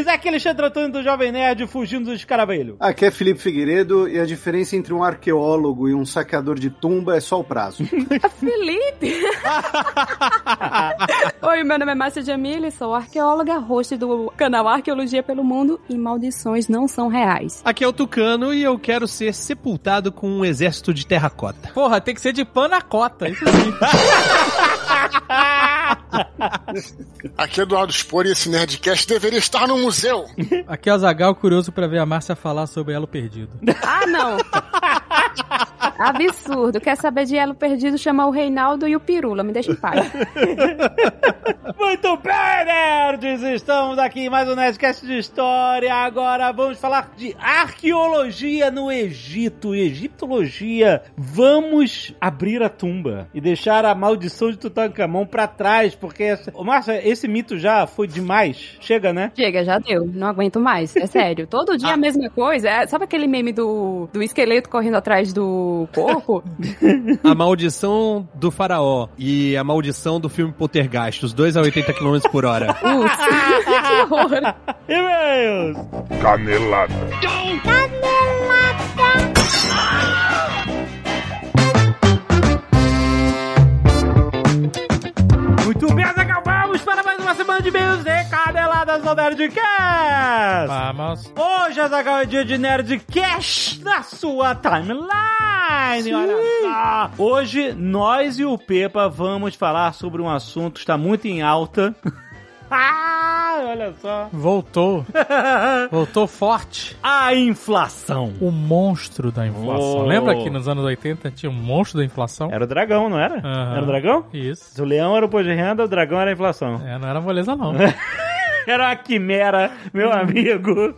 Nerds! Aqui é Alexandre Antônio do Jovem Nerd fugindo do escaravelho. Aqui é Felipe Figueiredo e a diferença entre um arqueólogo e um saqueador de tumba é só o prazo. Felipe! Oi, meu nome é Márcia Jamile, sou arqueóloga, host do canal Arqueologia pelo Mundo e maldições não são reais. Aqui é o Tucano e eu quero ser sepultado com um exército de terracota. Porra, tem que ser de panacota, isso sim. Aqui é Eduardo Spor e esse Nerdcast deveria estar no museu. Aqui é o Zagal, curioso pra ver a Márcia falar sobre Elo Perdido. Ah, não! Absurdo. Quer saber de elo perdido, chamar o Reinaldo e o Pirula. Me deixa em paz. Muito bem, nerds! Estamos aqui em mais um Nerdcast de História. Agora vamos falar de arqueologia no Egito. Egiptologia. Vamos abrir a tumba e deixar a maldição de Tutankhamon pra trás, porque... Essa... Ô, Márcia, esse mito já foi demais. Chega, né? Chega, já deu. Não aguento mais. É sério. Todo dia a mesma coisa. É- sabe aquele meme do, do esqueleto correndo atrás do corpo? A maldição do faraó e a maldição do filme Poltergeist, os dois a 80 km por hora. Ups. que horror. E-mails! Canelada. Muito bem, Azaghal, vamos para mais uma semana de e-mails e caneladas do Nerdcast! Vamos. Hoje, Azaghal, é dia de Nerdcast na sua timeline! Olha só! Hoje, nós e o Pepa vamos falar sobre um assunto que está muito em alta. ah, olha só! Voltou. Voltou forte. A inflação. O monstro da inflação. Oh. Lembra que nos anos 80 tinha um monstro da inflação? Era o dragão, não era? Aham. Era o dragão? Isso. Se o leão era o imposto de renda, o dragão era a inflação. É, não era moleza, não. Era uma quimera, meu amigo.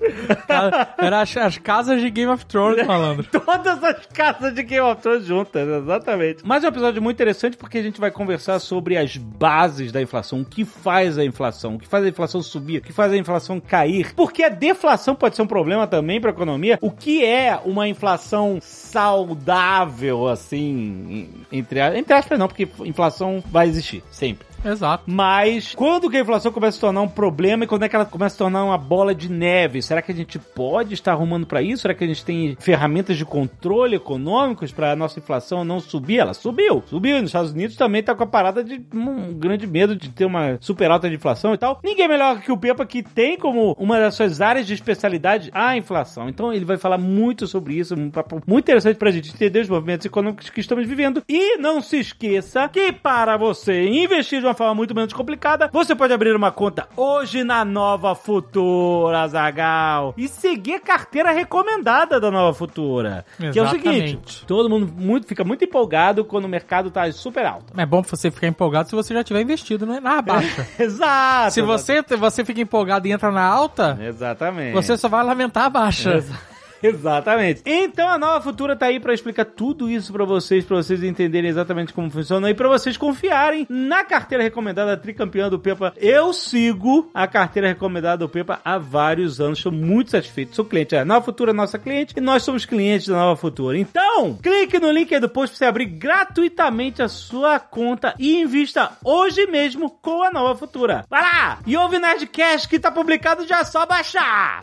Era as, as casas de Game of Thrones, malandro. Todas as casas de Game of Thrones juntas, exatamente. Mas é um episódio muito interessante porque a gente vai conversar sobre as bases da inflação, o que faz a inflação, o que faz a inflação subir, o que faz a inflação cair, porque a deflação pode ser um problema também para a economia. O que é uma inflação saudável, assim, entre, entre aspas, não, porque inflação vai existir, sempre. Exato. Mas quando que a inflação começa a se tornar um problema e quando é que ela começa a se tornar uma bola de neve? Será que a gente pode estar arrumando para isso? Será que a gente tem ferramentas de controle econômicos para a nossa inflação não subir? Ela subiu, subiu. Nos Estados Unidos também tá com a parada de um grande medo de ter uma super alta de inflação e tal. Ninguém melhor que o Pepa que tem como uma das suas áreas de especialidade a inflação. Então ele vai falar muito sobre isso, um papo muito interessante pra gente entender os movimentos econômicos que estamos vivendo. E não se esqueça que para você investir de uma forma muito menos complicada, você pode abrir uma conta hoje na Nova Futura, Zagal, e seguir a carteira recomendada da Nova Futura. Que é o seguinte, Exatamente. todo mundo muito, fica muito empolgado quando o mercado tá super alto. É bom você ficar empolgado se você já tiver investido né, na baixa. Exato. Se você, você fica empolgado e entra na alta, Exatamente. você só vai lamentar a baixa. Exa- Exatamente. Então a Nova Futura tá aí pra explicar tudo isso pra vocês, pra vocês entenderem exatamente como funciona e pra vocês confiarem na carteira recomendada tricampeã do Pepa. Eu sigo a carteira recomendada do Pepa há vários anos, estou muito satisfeito. Sou cliente, a Nova Futura é nossa cliente e nós somos clientes da Nova Futura. Então, clique no link aí do post pra você abrir gratuitamente a sua conta e invista hoje mesmo com a Nova Futura. Vai lá! E ouve Nerdcast que tá publicado já é só baixar!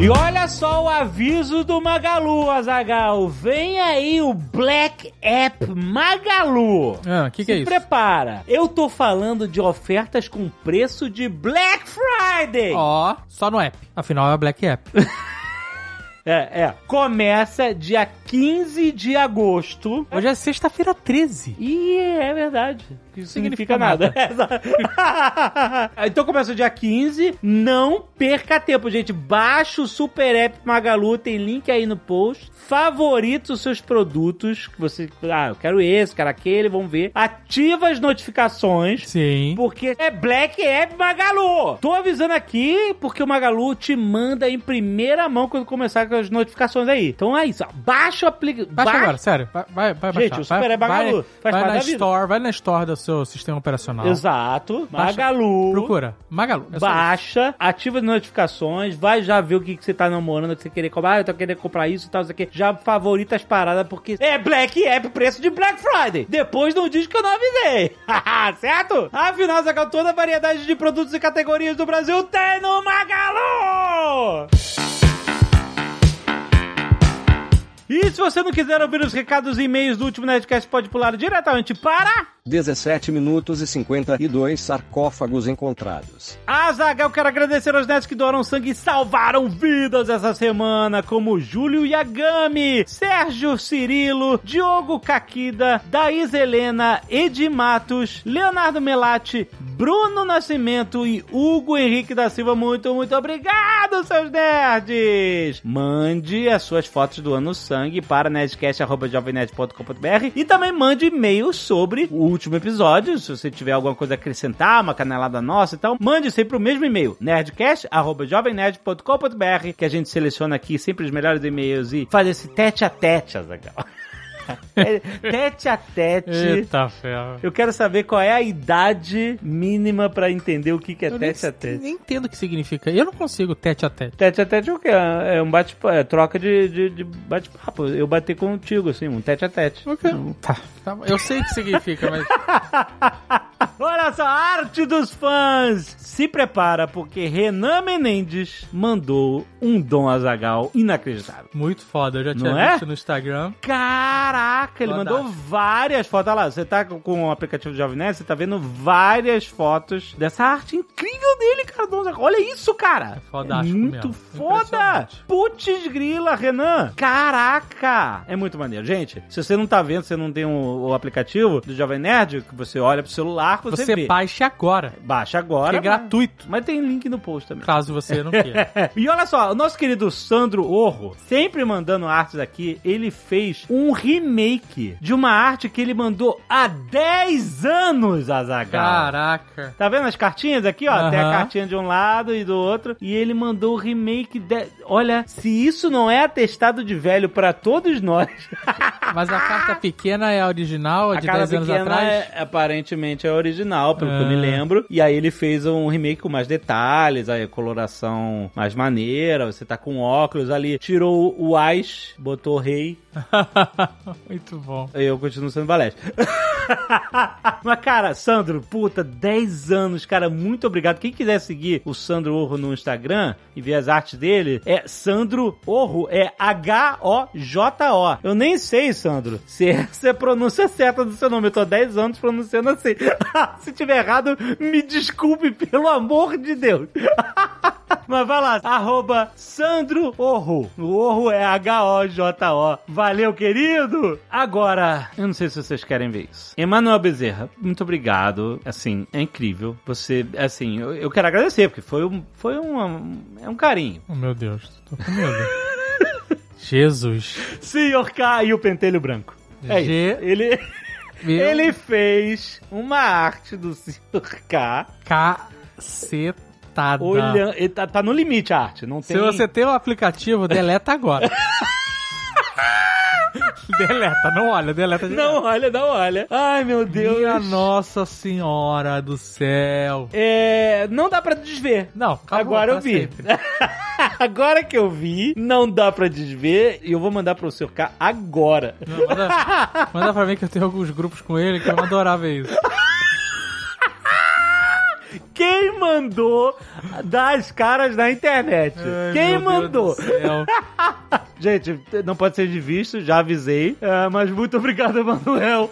E olha só o aviso do Magalu, Azagal. Vem aí o Black App Magalu. Ah, o que, que é isso? prepara. Eu tô falando de ofertas com preço de Black Friday. Ó, só no app. Afinal é a Black App. É, é. Começa dia 15 de agosto. Hoje é sexta-feira 13. E é verdade. Isso significa, Significa nada. então começa dia 15. Não perca tempo, gente. Baixa o Super App Magalu. Tem link aí no post. Favorita os seus produtos. Que você. Ah, eu quero esse, quero aquele. Vamos ver. Ativa as notificações. Sim. Porque é Black App Magalu. Tô avisando aqui porque o Magalu te manda em primeira mão quando começar com as notificações aí. Então é isso. ó. Baixa Baixa o aplicativo. Baixa agora, sério. Vai, vai, vai Gente, baixar. o Super vai, Magalu, vai, vai na da vida. store, vai na store do seu sistema operacional. Exato. Baixa- Magalu. Procura. Magalu. É Baixa, ativa as notificações, vai já ver o que, que você tá namorando, que você querer comprar, ah, eu tô querendo comprar isso e tal, isso aqui. Já favorita as paradas, porque é Black App, preço de Black Friday. Depois não diz que eu não avisei. certo? Afinal, Zagal, toda a variedade de produtos e categorias do Brasil tem no Magalu! E se você não quiser ouvir os recados e e-mails do último Nerdcast, pode pular diretamente para... 17 minutos e 52 sarcófagos encontrados. Azagal, quero agradecer aos netos que doaram sangue e salvaram vidas essa semana, como Júlio Yagami, Sérgio Cirilo, Diogo Caquida, Daís Helena, Edi Matos, Leonardo Melati, Bruno Nascimento e Hugo Henrique da Silva. Muito, muito obrigado, seus nerds! Mande as suas fotos doando sangue para nerdcast.jovemnerd.com.br e também mande e-mail sobre o último episódio, se você tiver alguma coisa a acrescentar, uma canelada nossa e tal, mande sempre o mesmo e-mail, nerdcast.jovemnerd.com.br, que a gente seleciona aqui sempre os melhores e-mails e faz esse tete a tete, Azaghal. É, tete a tete. Eita ferro. Eu quero saber qual é a idade mínima pra entender o que, que é Eu nem, tete a tete. nem entendo o que significa. Eu não consigo tete a tete. Tete a tete é o quê? É um bate é troca de, de, de bate-papo. Eu bater contigo, assim, um tete a tete. Ok. Tá, tá. Eu sei o que significa, mas. Olha só, arte dos fãs! Se prepara, porque Renan Menendez mandou um Dom Azagal inacreditável. Muito foda. Eu já tinha Não é? visto no Instagram. Caraca, ele mandou várias fotos. Olha lá, você tá com o aplicativo do Jovem Nerd, você tá vendo várias fotos dessa arte incrível dele, cara. Dom Azaghal. Olha isso, cara. fodástico Muito mesmo. foda. Putz grila, Renan. Caraca. É muito maneiro. Gente, se você não tá vendo, você não tem o, o aplicativo do Jovem Nerd, que você olha pro celular, você, Você vê. baixe agora. Baixa agora. Que é mas- gratuito. Mas tem link no post também. Caso você não queira. e olha só, o nosso querido Sandro Orro, sempre mandando artes aqui, ele fez um remake de uma arte que ele mandou há 10 anos, Azaghal. Caraca. Tá vendo as cartinhas aqui, ó? Tem a cartinha de um lado e do outro. E ele mandou o remake de... Olha, se isso não é atestado de velho pra todos nós. Mas a carta pequena é a original, a A de cara 10 anos atrás. é, aparentemente é original, pelo que eu me lembro. E aí ele fez um remake com mais detalhes, aí a coloração mais maneira, você tá com óculos ali. Tirou o Ais, botou o rei, Muito bom. eu continuo sendo Valete. Mas, cara, Sandro, puta, 10 anos, cara, muito obrigado. Quem quiser seguir o Sandro Orro no Instagram e ver as artes dele, é Sandro Orro, é H-O-J-O. Eu nem sei, Sandro, se essa é a pronúncia certa do seu nome. Eu tô há 10 anos pronunciando assim. se tiver errado, me desculpe, pelo amor de Deus. Mas vai lá, arroba Sandro Orro. O Orro é H-O-J-O. Valeu, querido! Agora, eu não sei se vocês querem ver isso. Emanuel Bezerra, muito obrigado. Assim, é incrível. Você, assim, eu, eu quero agradecer, porque foi um, foi um, é um carinho. Oh, meu Deus, tô com medo. Jesus. Senhor K e o pentelho branco. É isso. G- Ele, Meu ele fez uma arte do Senhor K. cacetada. Ele tá, tá no limite a arte, não tem... Se você tem o aplicativo, deleta agora. deleta, não olha, deleta de Não olha, não olha. Ai, meu Deus. Minha Nossa Senhora do céu. É, não dá pra desver. Não, acabou Agora eu vi. agora que eu vi, não dá pra desver e eu vou mandar pro seu K agora. Não, manda, manda pra mim que eu tenho alguns grupos com ele que eu ver isso. Quem mandou das caras na internet? Ai, Quem meu Deus mandou? do céu. Gente, não pode ser de visto, já avisei. É, mas muito obrigado, Emanuel.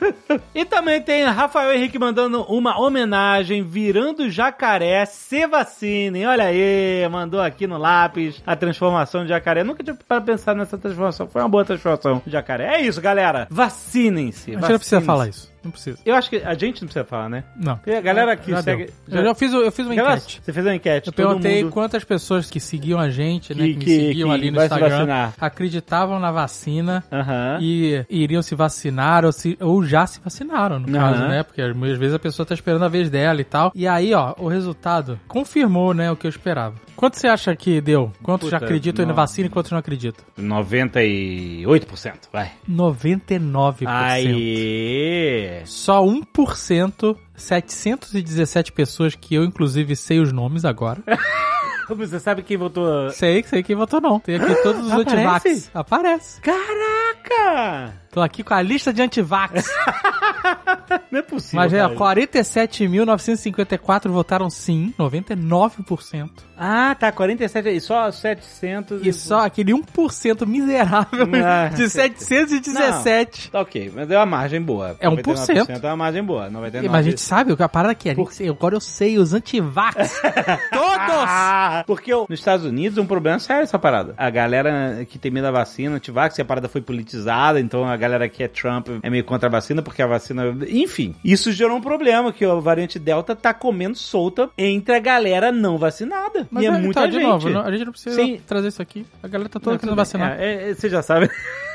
e também tem Rafael Henrique mandando uma homenagem, virando jacaré, se vacinem. Olha aí, mandou aqui no lápis a transformação de jacaré. Nunca tinha para pensar nessa transformação. Foi uma boa transformação de jacaré. É isso, galera. Vacinem-se. A gente não precisa falar isso. Não precisa. Eu acho que a gente não precisa falar, né? Não. Porque a galera que Já segue. deu. Eu já fiz, eu fiz uma Já- enquete. Você fez uma enquete. Eu perguntei mundo- quantas pessoas que seguiam a gente, né, Que- que, seguiam que ali no Instagram, acreditavam na vacina Aham. e iriam se vacinar ou, se- ou já se vacinaram, no Aham. caso, né? Porque às vezes a pessoa tá esperando a vez dela e tal. E aí, ó, o resultado confirmou, né, o que eu esperava. Quanto você acha que deu? Quantos já Puta, acreditam na não. vacina e quantos não acreditam? 98%, vai. 99%. Aí. Só 1%, 717 pessoas que eu, inclusive, sei os nomes agora. Você sabe quem votou? sei, sei quem votou não. Tem aqui todos os Aparece? antivax. Aparece. Caraca! Tô aqui com a lista de antivax. Não é possível. Mas é, cara. 47.954 votaram sim, 99%. Ah, tá, 47 e só 700 E só aquele 1% miserável Ah, de 717. Tá ok, mas é uma margem boa. É 1%. 99% É uma margem boa. 99%. Mas a gente sabe, a parada aqui, a gente, sei- agora eu sei, os antivax. todos! Ah, porque eu- nos Estados Unidos um problema sério essa parada. A galera que tem medo da vacina, antivax, a parada foi politizada, então a galera que é Trump é meio contra a vacina, porque a vacina. Enfim, isso gerou um problema, que a variante Delta tá comendo solta entre a galera não vacinada. Mas e é aí, muita tá, de gente. novo, a gente não precisa Sim. trazer isso aqui. A galera tá toda Não, querendo vacinar. É, é, você já sabe.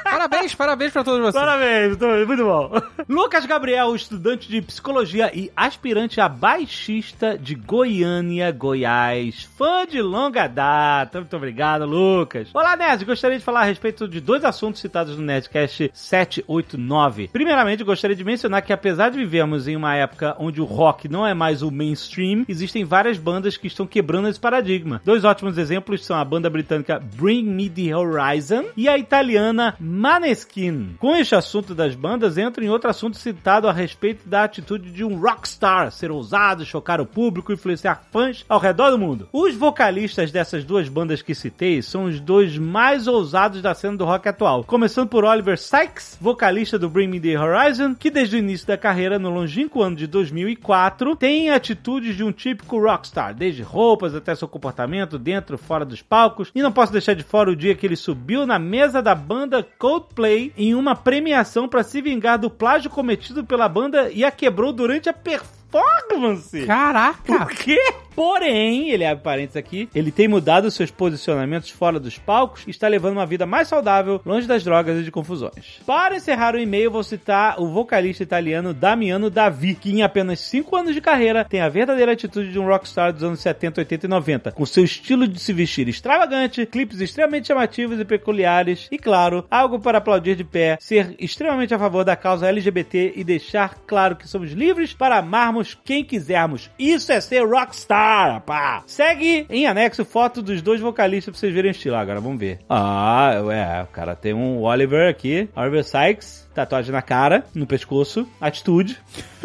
Parabéns, parabéns pra todos vocês. Parabéns, muito bom. Lucas Gabriel, estudante de psicologia e aspirante a baixista de Goiânia, Goiás. Fã de longa data. Muito obrigado, Lucas. Olá, Nerd. Gostaria de falar a respeito de dois assuntos citados no Nerdcast 789. Primeiramente, gostaria de mencionar que apesar de vivermos em uma época onde o rock não é mais o mainstream, existem várias bandas que estão quebrando esse paradigma. Dois ótimos exemplos são a banda britânica Bring Me the Horizon e a italiana Maneskin. Com este assunto das bandas, entra em outro assunto citado a respeito da atitude de um rockstar, ser ousado, chocar o público influenciar fãs ao redor do mundo. Os vocalistas dessas duas bandas que citei são os dois mais ousados da cena do rock atual. Começando por Oliver Sykes, vocalista do Bring Me the Horizon, que desde o início da carreira, no longínquo ano de 2004, tem atitudes de um típico rockstar, desde roupas até seu comportamento dentro e fora dos palcos. E não posso deixar de fora o dia que ele subiu na mesa da banda Coldplay em uma premiação para se vingar do plágio cometido pela banda e a quebrou durante a performance. Caraca! Por quê? Porém, ele abre parênteses aqui, ele tem mudado seus posicionamentos fora dos palcos e está levando uma vida mais saudável, longe das drogas e de confusões. Para encerrar o e-mail, vou citar o vocalista italiano Damiano Davi, que em apenas 5 anos de carreira tem a verdadeira atitude de um rockstar dos anos 70, 80 e 90, com seu estilo de se vestir extravagante, clipes extremamente chamativos e peculiares, e claro, algo para aplaudir de pé, ser extremamente a favor da causa LGBT e deixar claro que somos livres para amarmos quem quisermos. Isso é ser rockstar, pá! Segue em anexo foto dos dois vocalistas pra vocês verem o estilo. Agora vamos ver. Ah, é, o cara tem um Oliver aqui, Oliver Sykes, tatuagem na cara, no pescoço, atitude.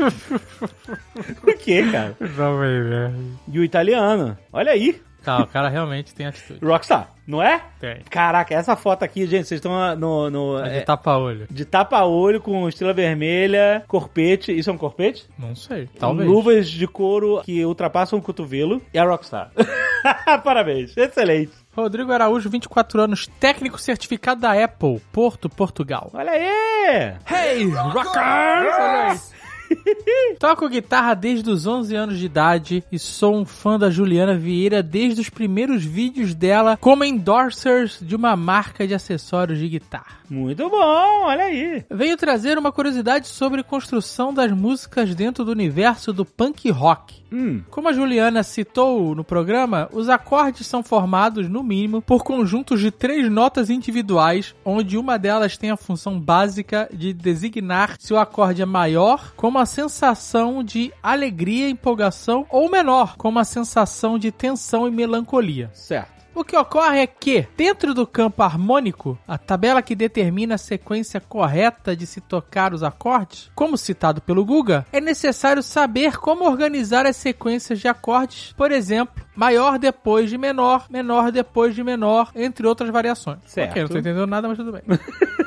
o que, cara? E o italiano, olha aí, Tá, o cara realmente tem atitude. rockstar, não é? Tem. Caraca, essa foto aqui, gente, vocês estão no... no É é, de tapa-olho. de tapa-olho com estrela vermelha, corpete. Isso é um corpete? Não sei. Talvez. Luvas de couro que ultrapassam o cotovelo. E a Rockstar. Parabéns. Excelente. Rodrigo Araújo, 24 anos, técnico certificado da Apple, Porto, Portugal. Olha aí. Hey, rockers! Olha aí. Toco guitarra desde os 11 anos de idade e sou um fã da Juliana Vieira desde os primeiros vídeos dela como endorsers de uma marca de acessórios de guitarra. Muito bom. Olha aí. Venho trazer uma curiosidade sobre construção das músicas dentro do universo do punk rock. Hum. Como a Juliana citou no programa, os acordes são formados, no mínimo, por conjuntos de três notas individuais, onde uma delas tem a função básica de designar se o acorde é maior, como a sensação de alegria, empolgação, ou menor, como a sensação de tensão e melancolia. Certo. O que ocorre é que, dentro do campo harmônico, a tabela que determina a sequência correta de se tocar os acordes, como citado pelo Guga, é necessário saber como organizar as sequências de acordes, por exemplo, maior depois de menor, menor depois de menor, entre outras variações. Certo. Ok, não tô entendendo nada, mas tudo bem.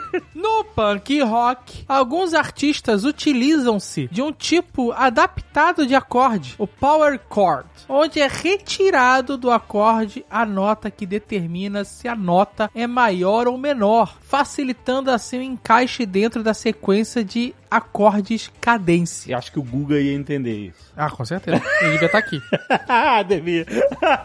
No punk rock, alguns artistas utilizam-se de um tipo adaptado de acorde, o power chord, onde é retirado do acorde a nota que determina se a nota é maior ou menor, facilitando assim o encaixe dentro da sequência de acordes cadência. Eu acho que o Guga ia entender isso. Ah, com certeza. Ele devia estar aqui. ah, devia.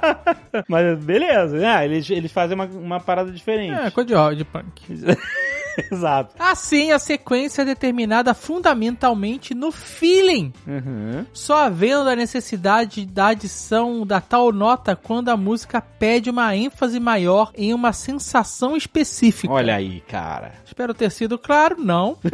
Mas beleza, né? Eles, eles fazem uma, uma parada diferente. É, coisa de, de punk. Exato. Assim, a sequência é determinada fundamentalmente no feeling, Uhum. só havendo a necessidade da adição da tal nota quando a música pede uma ênfase maior em uma sensação específica. Olha aí, cara. Espero ter sido claro, não.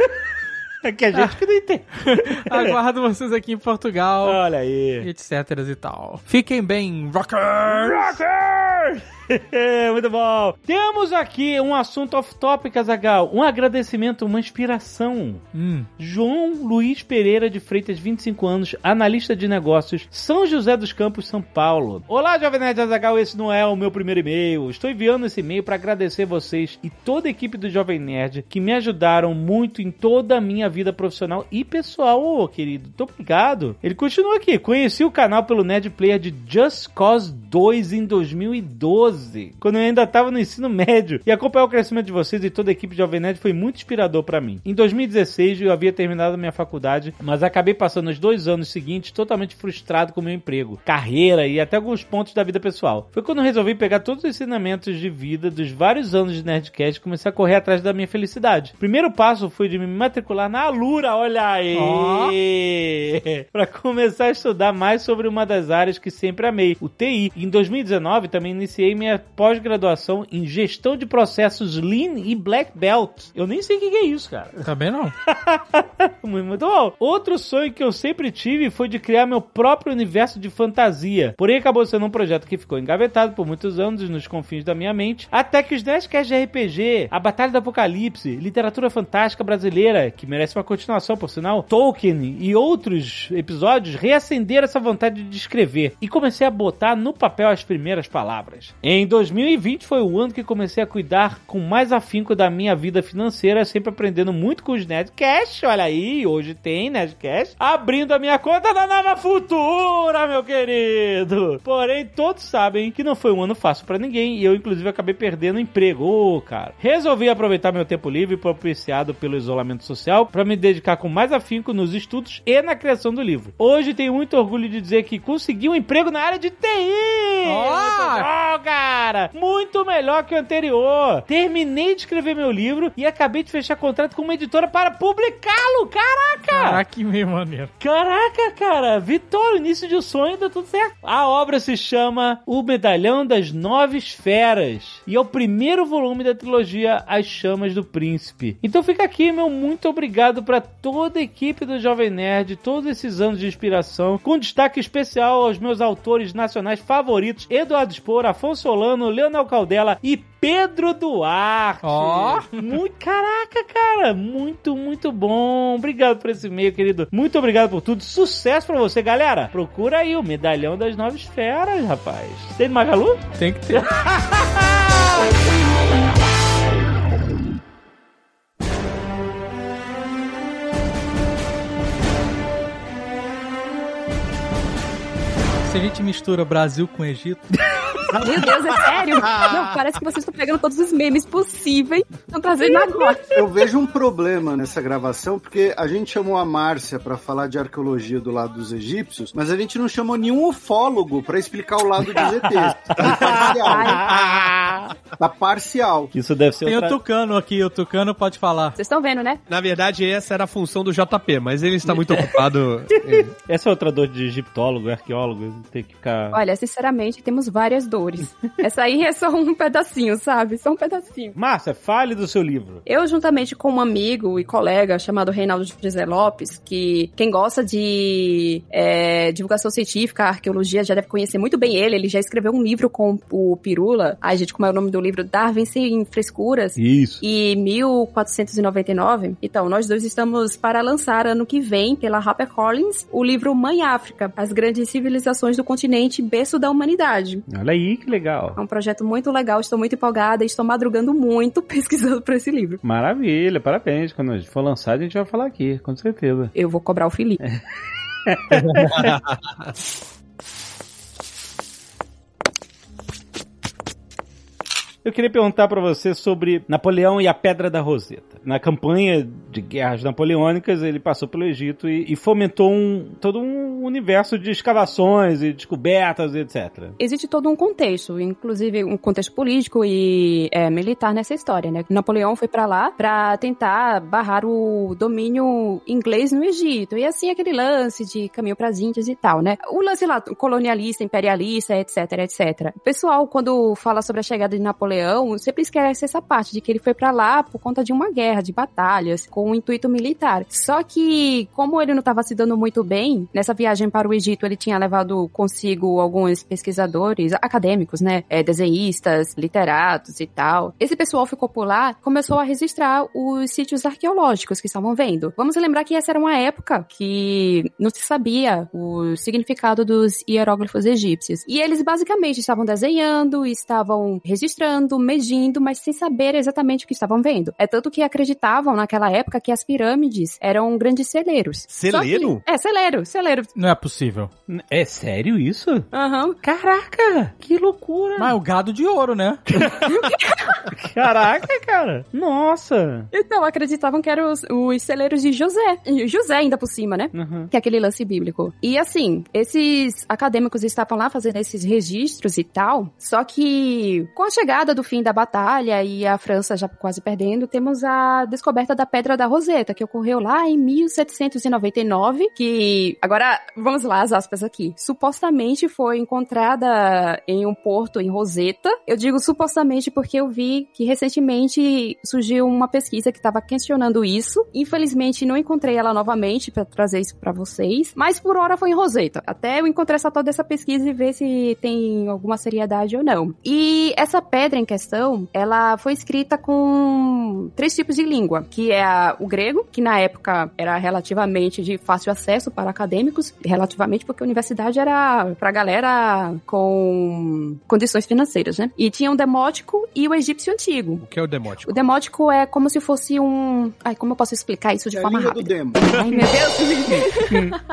É que a gente que não entende. Aguardo vocês aqui em Portugal, Olha aí. etc e tal. Fiquem bem, rockers! Rocker! Muito bom. Temos aqui um assunto off-topic, Azagal. Um agradecimento, uma inspiração. Hum. João Luiz Pereira de Freitas, 25 anos, analista de negócios, São José dos Campos, São Paulo. Olá, Jovem Nerd Azagal, esse não é o meu primeiro e-mail. Estou enviando esse e-mail para agradecer vocês e toda a equipe do Jovem Nerd que me ajudaram muito em toda a minha vida profissional e pessoal, Ô, querido. Muito obrigado. Ele continua aqui. Conheci o canal pelo Nerd Player de Just Cause 2 em 2012, quando eu ainda estava no ensino médio. E acompanhar o crescimento de vocês e toda a equipe de Jovem Nerd foi muito inspirador para mim. Em 2016 eu havia terminado a minha faculdade, mas acabei passando os dois anos seguintes totalmente frustrado com o meu emprego, carreira e até alguns pontos da vida pessoal. Foi quando resolvi pegar todos os ensinamentos de vida dos vários anos de Nerdcast e comecei a correr atrás da minha felicidade. Primeiro passo foi de me matricular na Alura, olha aí! Pra começar a estudar mais sobre uma das áreas que sempre amei, o TI. Em 2019 também iniciei minha pós-graduação em gestão de processos Lean e Black Belt. Eu nem sei o que é isso, cara. Também não. Muito, muito bom. Outro sonho que eu sempre tive foi de criar meu próprio universo de fantasia. Porém, acabou sendo um projeto que ficou engavetado por muitos anos nos confins da minha mente. Até que os Nerdcasts de RPG, a Batalha do Apocalipse, literatura fantástica brasileira, que merece uma continuação, por sinal, Tolkien e outros episódios reacenderam essa vontade de escrever. E comecei a botar no papel as primeiras palavras. Em 2020 foi o ano que comecei a cuidar com mais afinco da minha vida financeira, sempre aprendendo muito com os Nerdcasts. Olha aí, hoje tem Nerdcast. Abrindo a minha conta na Nova Futura, meu querido. Porém, todos sabem que não foi um ano fácil pra ninguém e eu, inclusive, acabei perdendo emprego. Ô, cara. Resolvi aproveitar meu tempo livre propiciado pelo isolamento social para me dedicar com mais afinco nos estudos e na criação do livro. Hoje tenho muito orgulho de dizer que consegui um emprego na área de TI. Muito bom, cara. Muito melhor que o anterior. Terminei de escrever meu livro e acabei de fechar contrato com uma editora para publicá-lo. Caraca! Caraca, que meio maneiro. Caraca, cara, vitória, início de um sonho, deu tudo certo. A obra se chama O Medalhão das Nove Esferas e é o primeiro volume da trilogia As Chamas do Príncipe. Então fica aqui, meu muito obrigado para toda a equipe do Jovem Nerd, todos esses anos de inspiração, com destaque especial aos meus autores nacionais favoritos, Eduardo Spor, Afonso Solano, Leonel Caldela e Pedro Duarte. Ó. Muito, caraca, cara, muito, muito bom. Obrigado por esse e-mail, querido. Muito obrigado por tudo. Sucesso pra você, galera. Procura aí o Medalhão das Nove Esferas, rapaz. Tem no Magalu? Tem que ter. Se a gente mistura Brasil com Egito, Meu Deus, é sério? Não, parece que vocês estão pegando todos os memes possíveis e estão trazendo agora. Eu vejo um problema nessa gravação, porque a gente chamou a Márcia pra falar de arqueologia do lado dos egípcios, mas a gente não chamou nenhum ufólogo pra explicar o lado dos ETs. Tá parcial. Tá parcial. Isso deve ser tem o outra... Tucano aqui, o Tucano pode falar. Vocês estão vendo, né? Na verdade, essa era a função do JP, mas ele está muito ocupado. Essa é outra dor de egiptólogo, arqueólogo. Tem que ficar... Olha, sinceramente, temos várias dores. Essa aí é só um pedacinho, sabe? Só um pedacinho. Márcia, fale do seu livro. Eu, juntamente com um amigo e colega chamado Reinaldo José Lopes, que quem gosta de é, divulgação científica, arqueologia, já deve conhecer muito bem ele. Ele já escreveu um livro com o Pirula. Ai, gente, como é o nome do livro? Darwin sem frescuras. Isso. E 1499. Então, nós dois estamos para lançar ano que vem, pela HarperCollins, o livro Mãe África, as grandes civilizações do continente berço da humanidade. Olha aí, que legal. É um projeto muito legal, estou muito empolgada e estou madrugando muito pesquisando para esse livro. Maravilha, parabéns. Quando a gente for lançar, a gente vai falar aqui, com certeza. Eu vou cobrar o Felipe. Eu queria perguntar pra você sobre Napoleão e a Pedra da Roseta. Na campanha de guerras napoleônicas, ele passou pelo Egito e, e fomentou um, todo um universo de escavações e descobertas etc. Existe todo um contexto, inclusive um contexto político e é, militar nessa história, né? Napoleão foi pra lá pra tentar barrar o domínio inglês no Egito. E assim aquele lance de caminho pras Índias e tal, né? O lance lá colonialista, imperialista, etc, etc. O pessoal, quando fala sobre a chegada de Napoleão, sempre esquece essa parte de que ele foi pra lá por conta de uma guerra, de batalhas, com um intuito militar. Só que, como ele não estava se dando muito bem, nessa viagem para o Egito, ele tinha levado consigo alguns pesquisadores, acadêmicos, né? É, desenhistas, literatos e tal. Esse pessoal ficou por lá, começou a registrar os sítios arqueológicos que estavam vendo. Vamos lembrar que essa era uma época que não se sabia o significado dos hieróglifos egípcios. E eles basicamente estavam desenhando, estavam registrando, medindo, mas sem saber exatamente o que estavam vendo. É tanto que acreditavam naquela época que as pirâmides eram grandes celeiros. Só que- Celeiro? é, celeiro, celeiro. Não é possível. É sério isso? Aham. Caraca, que loucura. Mas é o gado de ouro, né? Caraca, cara. Nossa. Então, acreditavam que eram os, os celeiros de José. José ainda por cima, né? Uhum. que é aquele lance bíblico. E assim, esses acadêmicos estavam lá fazendo esses registros e tal, só que com a chegada do fim da batalha e a França já quase perdendo, temos a descoberta da Pedra da Roseta, que ocorreu lá em 1799, que agora vamos lá as aspas aqui. Supostamente foi encontrada em um porto em Roseta. Eu digo supostamente porque eu vi que recentemente surgiu uma pesquisa que estava questionando isso. Infelizmente não encontrei ela novamente para trazer isso para vocês, mas por hora foi em Roseta. Até eu encontrar essa toda essa pesquisa e ver se tem alguma seriedade ou não. E essa pedra em questão, ela foi escrita com três tipos de língua, que é a- o grego, que na época era relativamente de fácil acesso para acadêmicos, relativamente porque a universidade era pra galera com condições financeiras, né? E tinha o demótico e o egípcio antigo. O que é o demótico? O demótico é como se fosse um. Ai, como eu posso explicar isso de É a forma língua do rápida? demo. Ai, meu Deus.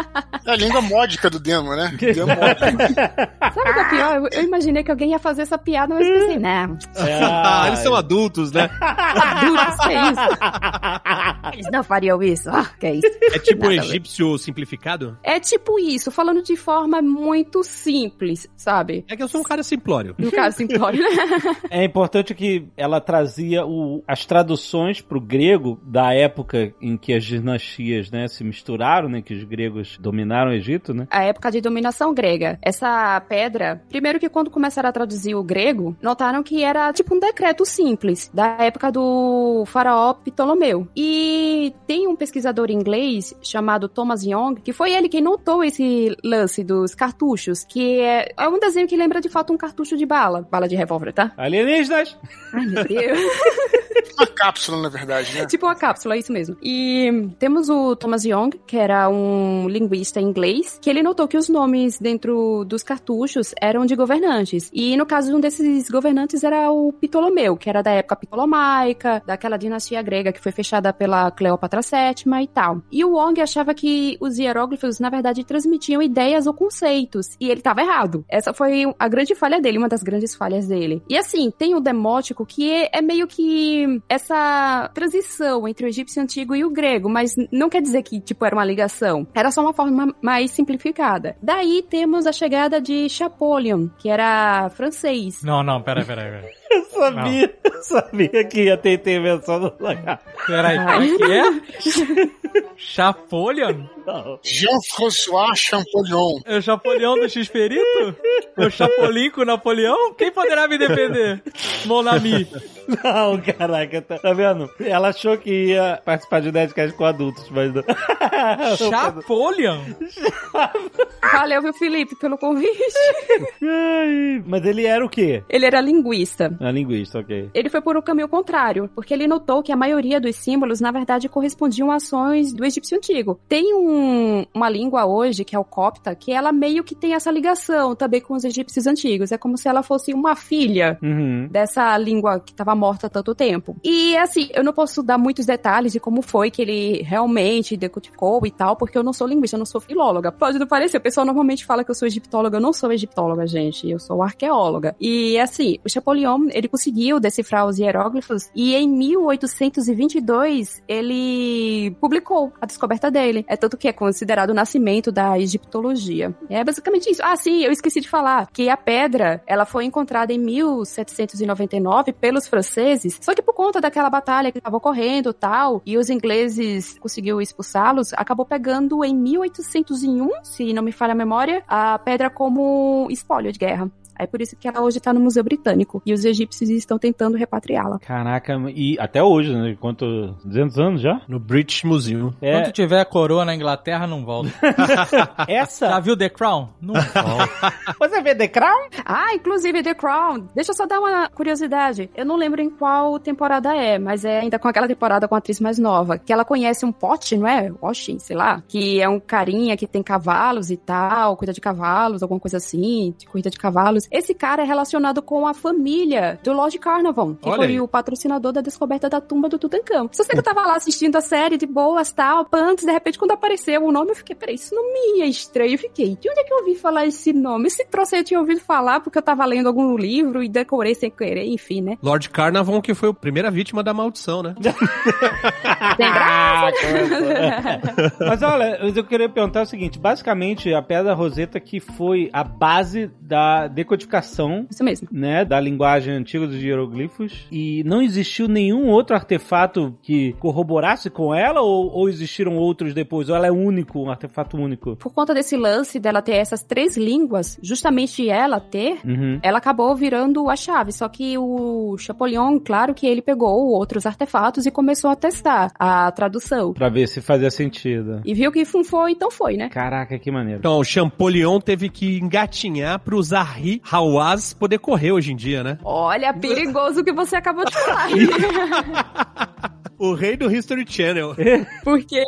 É a língua módica do demo, né? Sabe o que é pior? Eu, eu imaginei que alguém ia fazer essa piada, mas pensei, não, Ah, eles são adultos, né? adultos, que é isso? Eles não fariam isso. Ah, que é isso? É tipo um egípcio simplificado? É tipo isso, falando de forma muito simples, sabe? É que eu sou um cara simplório. No caso simplório, né? É importante que ela trazia o- as traduções pro grego da época em que as dinastias, né, se misturaram, né, que os gregos dominaram o Egito, né? a época de dominação grega. Essa pedra, primeiro que quando começaram a traduzir o grego, notaram que era tipo um decreto simples, da época do faraó Ptolomeu. E tem um pesquisador inglês chamado Thomas Young, que foi ele quem notou esse lance dos cartuchos, que é, é um desenho que lembra de fato um cartucho de bala, bala de revólver, tá? Alienígenas! Ai, meu Deus. Uma cápsula, na verdade, né? tipo uma cápsula, é isso mesmo. E temos o Thomas Young, que era um linguista inglês, que ele notou que os nomes dentro dos cartuchos eram de governantes. E no caso, um desses governantes era o Ptolomeu, que era da época ptolomaica, daquela dinastia grega que foi fechada pela Cleópatra VII e tal. E o Wong achava que os hieróglifos, na verdade, transmitiam ideias ou conceitos. E ele estava errado. Essa foi a grande falha dele, uma das grandes falhas dele. E assim, tem o demótico, que é, é meio que essa transição entre o egípcio antigo e o grego, mas não quer dizer que, tipo, era uma ligação. Era só uma forma mais simplificada. Daí temos a chegada de Chapolion, que era francês. Não, não, peraí, peraí, peraí. Eu sabia, eu sabia que ia ter intervenção do lagarto. Peraí, como é que é? Chapolion? Não. Jean-François Champollion. É o Chapolião do X-Perito? É o Chapolin com o Napoleão? Quem poderá me defender? Monami. Não, caraca, tá, tá vendo? Ela achou que ia participar de Nerdcast com adultos, mas não. Chapolion? Valeu, viu, Felipe, pelo convite. Ai, mas ele era o quê? Ele era linguista. Ah, linguista, ok. Ele foi por um caminho contrário, porque ele notou que a maioria dos símbolos, na verdade, correspondiam a ações do egípcio antigo. Tem um- uma língua hoje, que é o copta, que ela meio que tem essa ligação também com os egípcios antigos. É como se ela fosse uma filha Uhum. dessa língua que estava morta há tanto tempo. E assim, eu não posso dar muitos detalhes de como foi que ele realmente decodificou e tal, porque eu não sou linguista, eu não sou filóloga. Pode não parecer, o pessoal normalmente fala que eu sou egiptóloga, eu não sou egiptóloga, gente, eu sou arqueóloga. E assim, o Chapolion, ele conseguiu decifrar os hieróglifos e em 1822 ele publicou a descoberta dele. É tanto que é considerado o nascimento da egiptologia. É basicamente isso. Ah, sim, eu esqueci de falar que a pedra, ela foi encontrada em 1799 pelos franceses, só que por conta daquela batalha que estava ocorrendo, tal, e os ingleses conseguiu expulsá-los, acabou pegando em 1801, se não me falha a memória, a pedra como espólio de guerra. É por isso que ela hoje está no Museu Britânico. E os egípcios estão tentando repatriá-la. Caraca, e até hoje, né? Quanto? 200 anos já? No British Museum. É. Quando tiver coroa na Inglaterra, não volta. Essa. Já viu The Crown? Não volta. Você vê The Crown? Ah, inclusive The Crown. Deixa eu só dar uma curiosidade. Eu não lembro em qual temporada é, mas é ainda com aquela temporada com a atriz mais nova. Que ela conhece um pote, não é? Washing, sei lá. Que é um carinha que tem cavalos e tal, cuida de cavalos, alguma coisa assim, cuida de cavalos. Esse cara é relacionado com a família do Lord Carnarvon, que Olha foi aí. o patrocinador da descoberta da tumba do Tutankhamon. Só sei que eu tava lá assistindo a série de boas, tal, antes, de repente, quando apareceu o nome, eu fiquei, peraí, isso não me é estranho. Eu fiquei, de onde é que eu ouvi falar esse nome? Esse troço aí eu tinha ouvido falar porque eu tava lendo algum livro e decorei sem querer, enfim, né? Lord Carnarvon, que foi a primeira vítima da maldição, né? Graça. Mas olha, eu queria perguntar o seguinte: basicamente, a pedra roseta que foi a base da decodificação. Isso mesmo. Né, da linguagem antiga dos hieroglifos e não existiu nenhum outro artefato que corroborasse com ela ou, ou existiram outros depois? Ou ela é único, um artefato único? Por conta desse lance dela ter essas três línguas, justamente ela ter, Uhum. ela acabou virando a chave. Só que o Chapolin, claro que ele pegou outros artefatos e começou a testar a tradução. Pra ver se fazia sentido. E viu que foi, então foi, né? Caraca, que maneiro. Então, o Champollion teve que engatinhar pro Zahri Hawaz poder correr hoje em dia, né? Olha, perigoso o que você acabou de falar. O rei do History Channel. Porque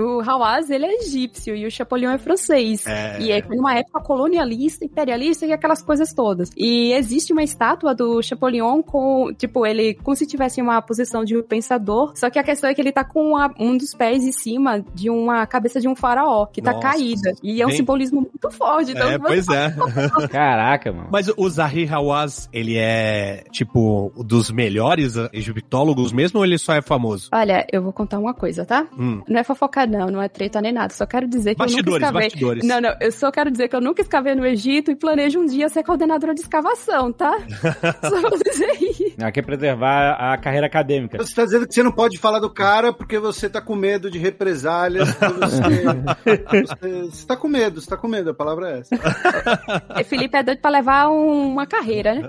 o Hawaz, ele é egípcio e o Chapolin é francês. É. E é numa época colonialista, imperialista e aquelas coisas todas. E existe uma estátua do Chapolin com, tipo, ele como se tivesse uma posição de um pensador, só que a questão é que ele tá com a- um dos pés em cima de uma cabeça de um faraó, que tá Nossa. caída. E é um Bem- simbolismo muito forte. Então, É, você pois é. Caraca, mano. Mas o Zahri Hawaz, ele é, tipo, dos melhores egiptólogos mesmo ele só é famoso? Olha, eu vou contar uma coisa, tá? Hum. Não é fofocar, não, não é treta nem nada. Só quero dizer que eu Bastidores, nunca escavei. bastidores. Não, não, eu só quero dizer que eu nunca escavei no Egito e planejo um dia ser coordenadora de escavação, tá? só vou dizer isso. Ela quer preservar a carreira acadêmica. Você tá dizendo que você não pode falar do cara porque você tá com medo de represálias. Você, você, você tá com medo, você tá com medo, a palavra é essa. Felipe é doido pra levar um- uma carreira, né?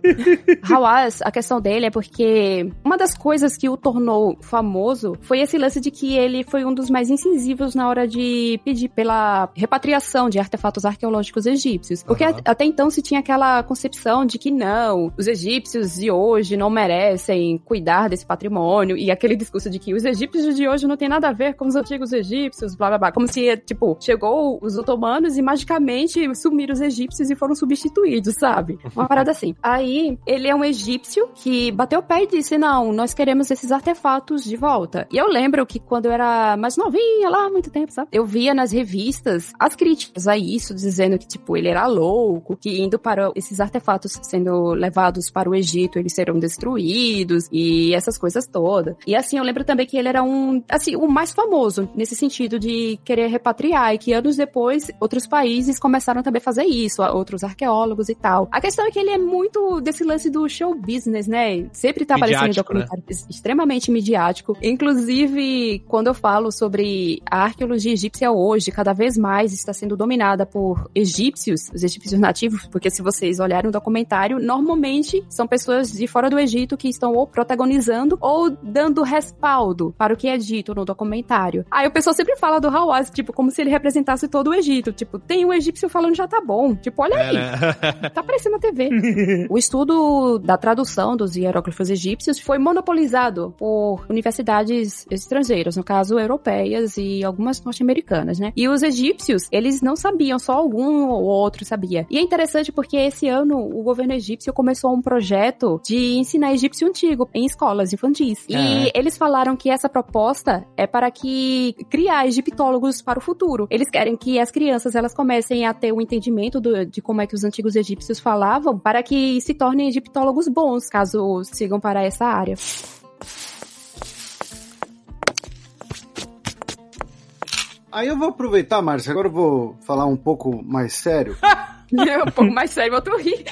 Hawaz, a questão dele é porque uma das coisas que o tornou famoso foi esse lance de que ele foi um dos mais incisivos na hora de pedir pela repatriação de artefatos arqueológicos egípcios. Porque a- até então se tinha aquela concepção de que não, os egípcios de hoje não merecem cuidar desse patrimônio e aquele discurso de que os egípcios de hoje não tem nada a ver com os antigos egípcios, blá blá blá. Como se, tipo, chegou os otomanos e magicamente sumiram os egípcios e foram substituídos, sabe? Uma parada assim. Aí, ele é um egípcio que bateu o pé e disse: Não, nós queremos esses artefatos de volta. E eu lembro que quando eu era mais novinha, lá há muito tempo, sabe? Eu via nas revistas as críticas a isso, dizendo que, tipo, ele era louco, que indo para esses artefatos sendo levados para o Egito, eles serão destruídos e essas coisas todas. E assim, eu lembro também que ele era um, assim, o mais famoso nesse sentido de querer repatriar e que anos depois outros países começaram também a fazer isso, outros arqueólogos e tal. A questão é que ele é muito desse lance do show business, né? Sempre tá aparecendo em Midiático, né? documentário extremamente midiático. Inclusive, quando eu falo sobre a arqueologia egípcia hoje, cada vez mais está sendo dominada por egípcios, os egípcios nativos, porque se vocês olharem o documentário, normalmente são pessoas de fora do Egito que estão ou protagonizando ou dando respaldo para o que é dito no documentário. Aí o pessoal sempre fala do Hawaz, tipo, como se ele representasse todo o Egito. Tipo, tem um egípcio falando já tá bom. Tipo, olha É, aí. né? Tá aparecendo na TV. o estudo da tradução dos hieróglifos egípcios foi monopolizado por por universidades estrangeiras, no caso europeias e algumas norte-americanas, né? E os egípcios, eles não sabiam, só algum ou outro sabia. E é interessante porque esse ano o governo egípcio começou um projeto de ensinar egípcio antigo em escolas infantis. E eles falaram que essa proposta é para que criar egiptólogos para o futuro. Eles querem que as crianças elas comecem a ter o entendimento do- de como é que os antigos egípcios falavam, para que se tornem egiptólogos bons, caso sigam para essa área. Aí eu vou aproveitar, Márcia, agora eu vou falar um pouco mais sério. um pouco mais sério, eu tô rir.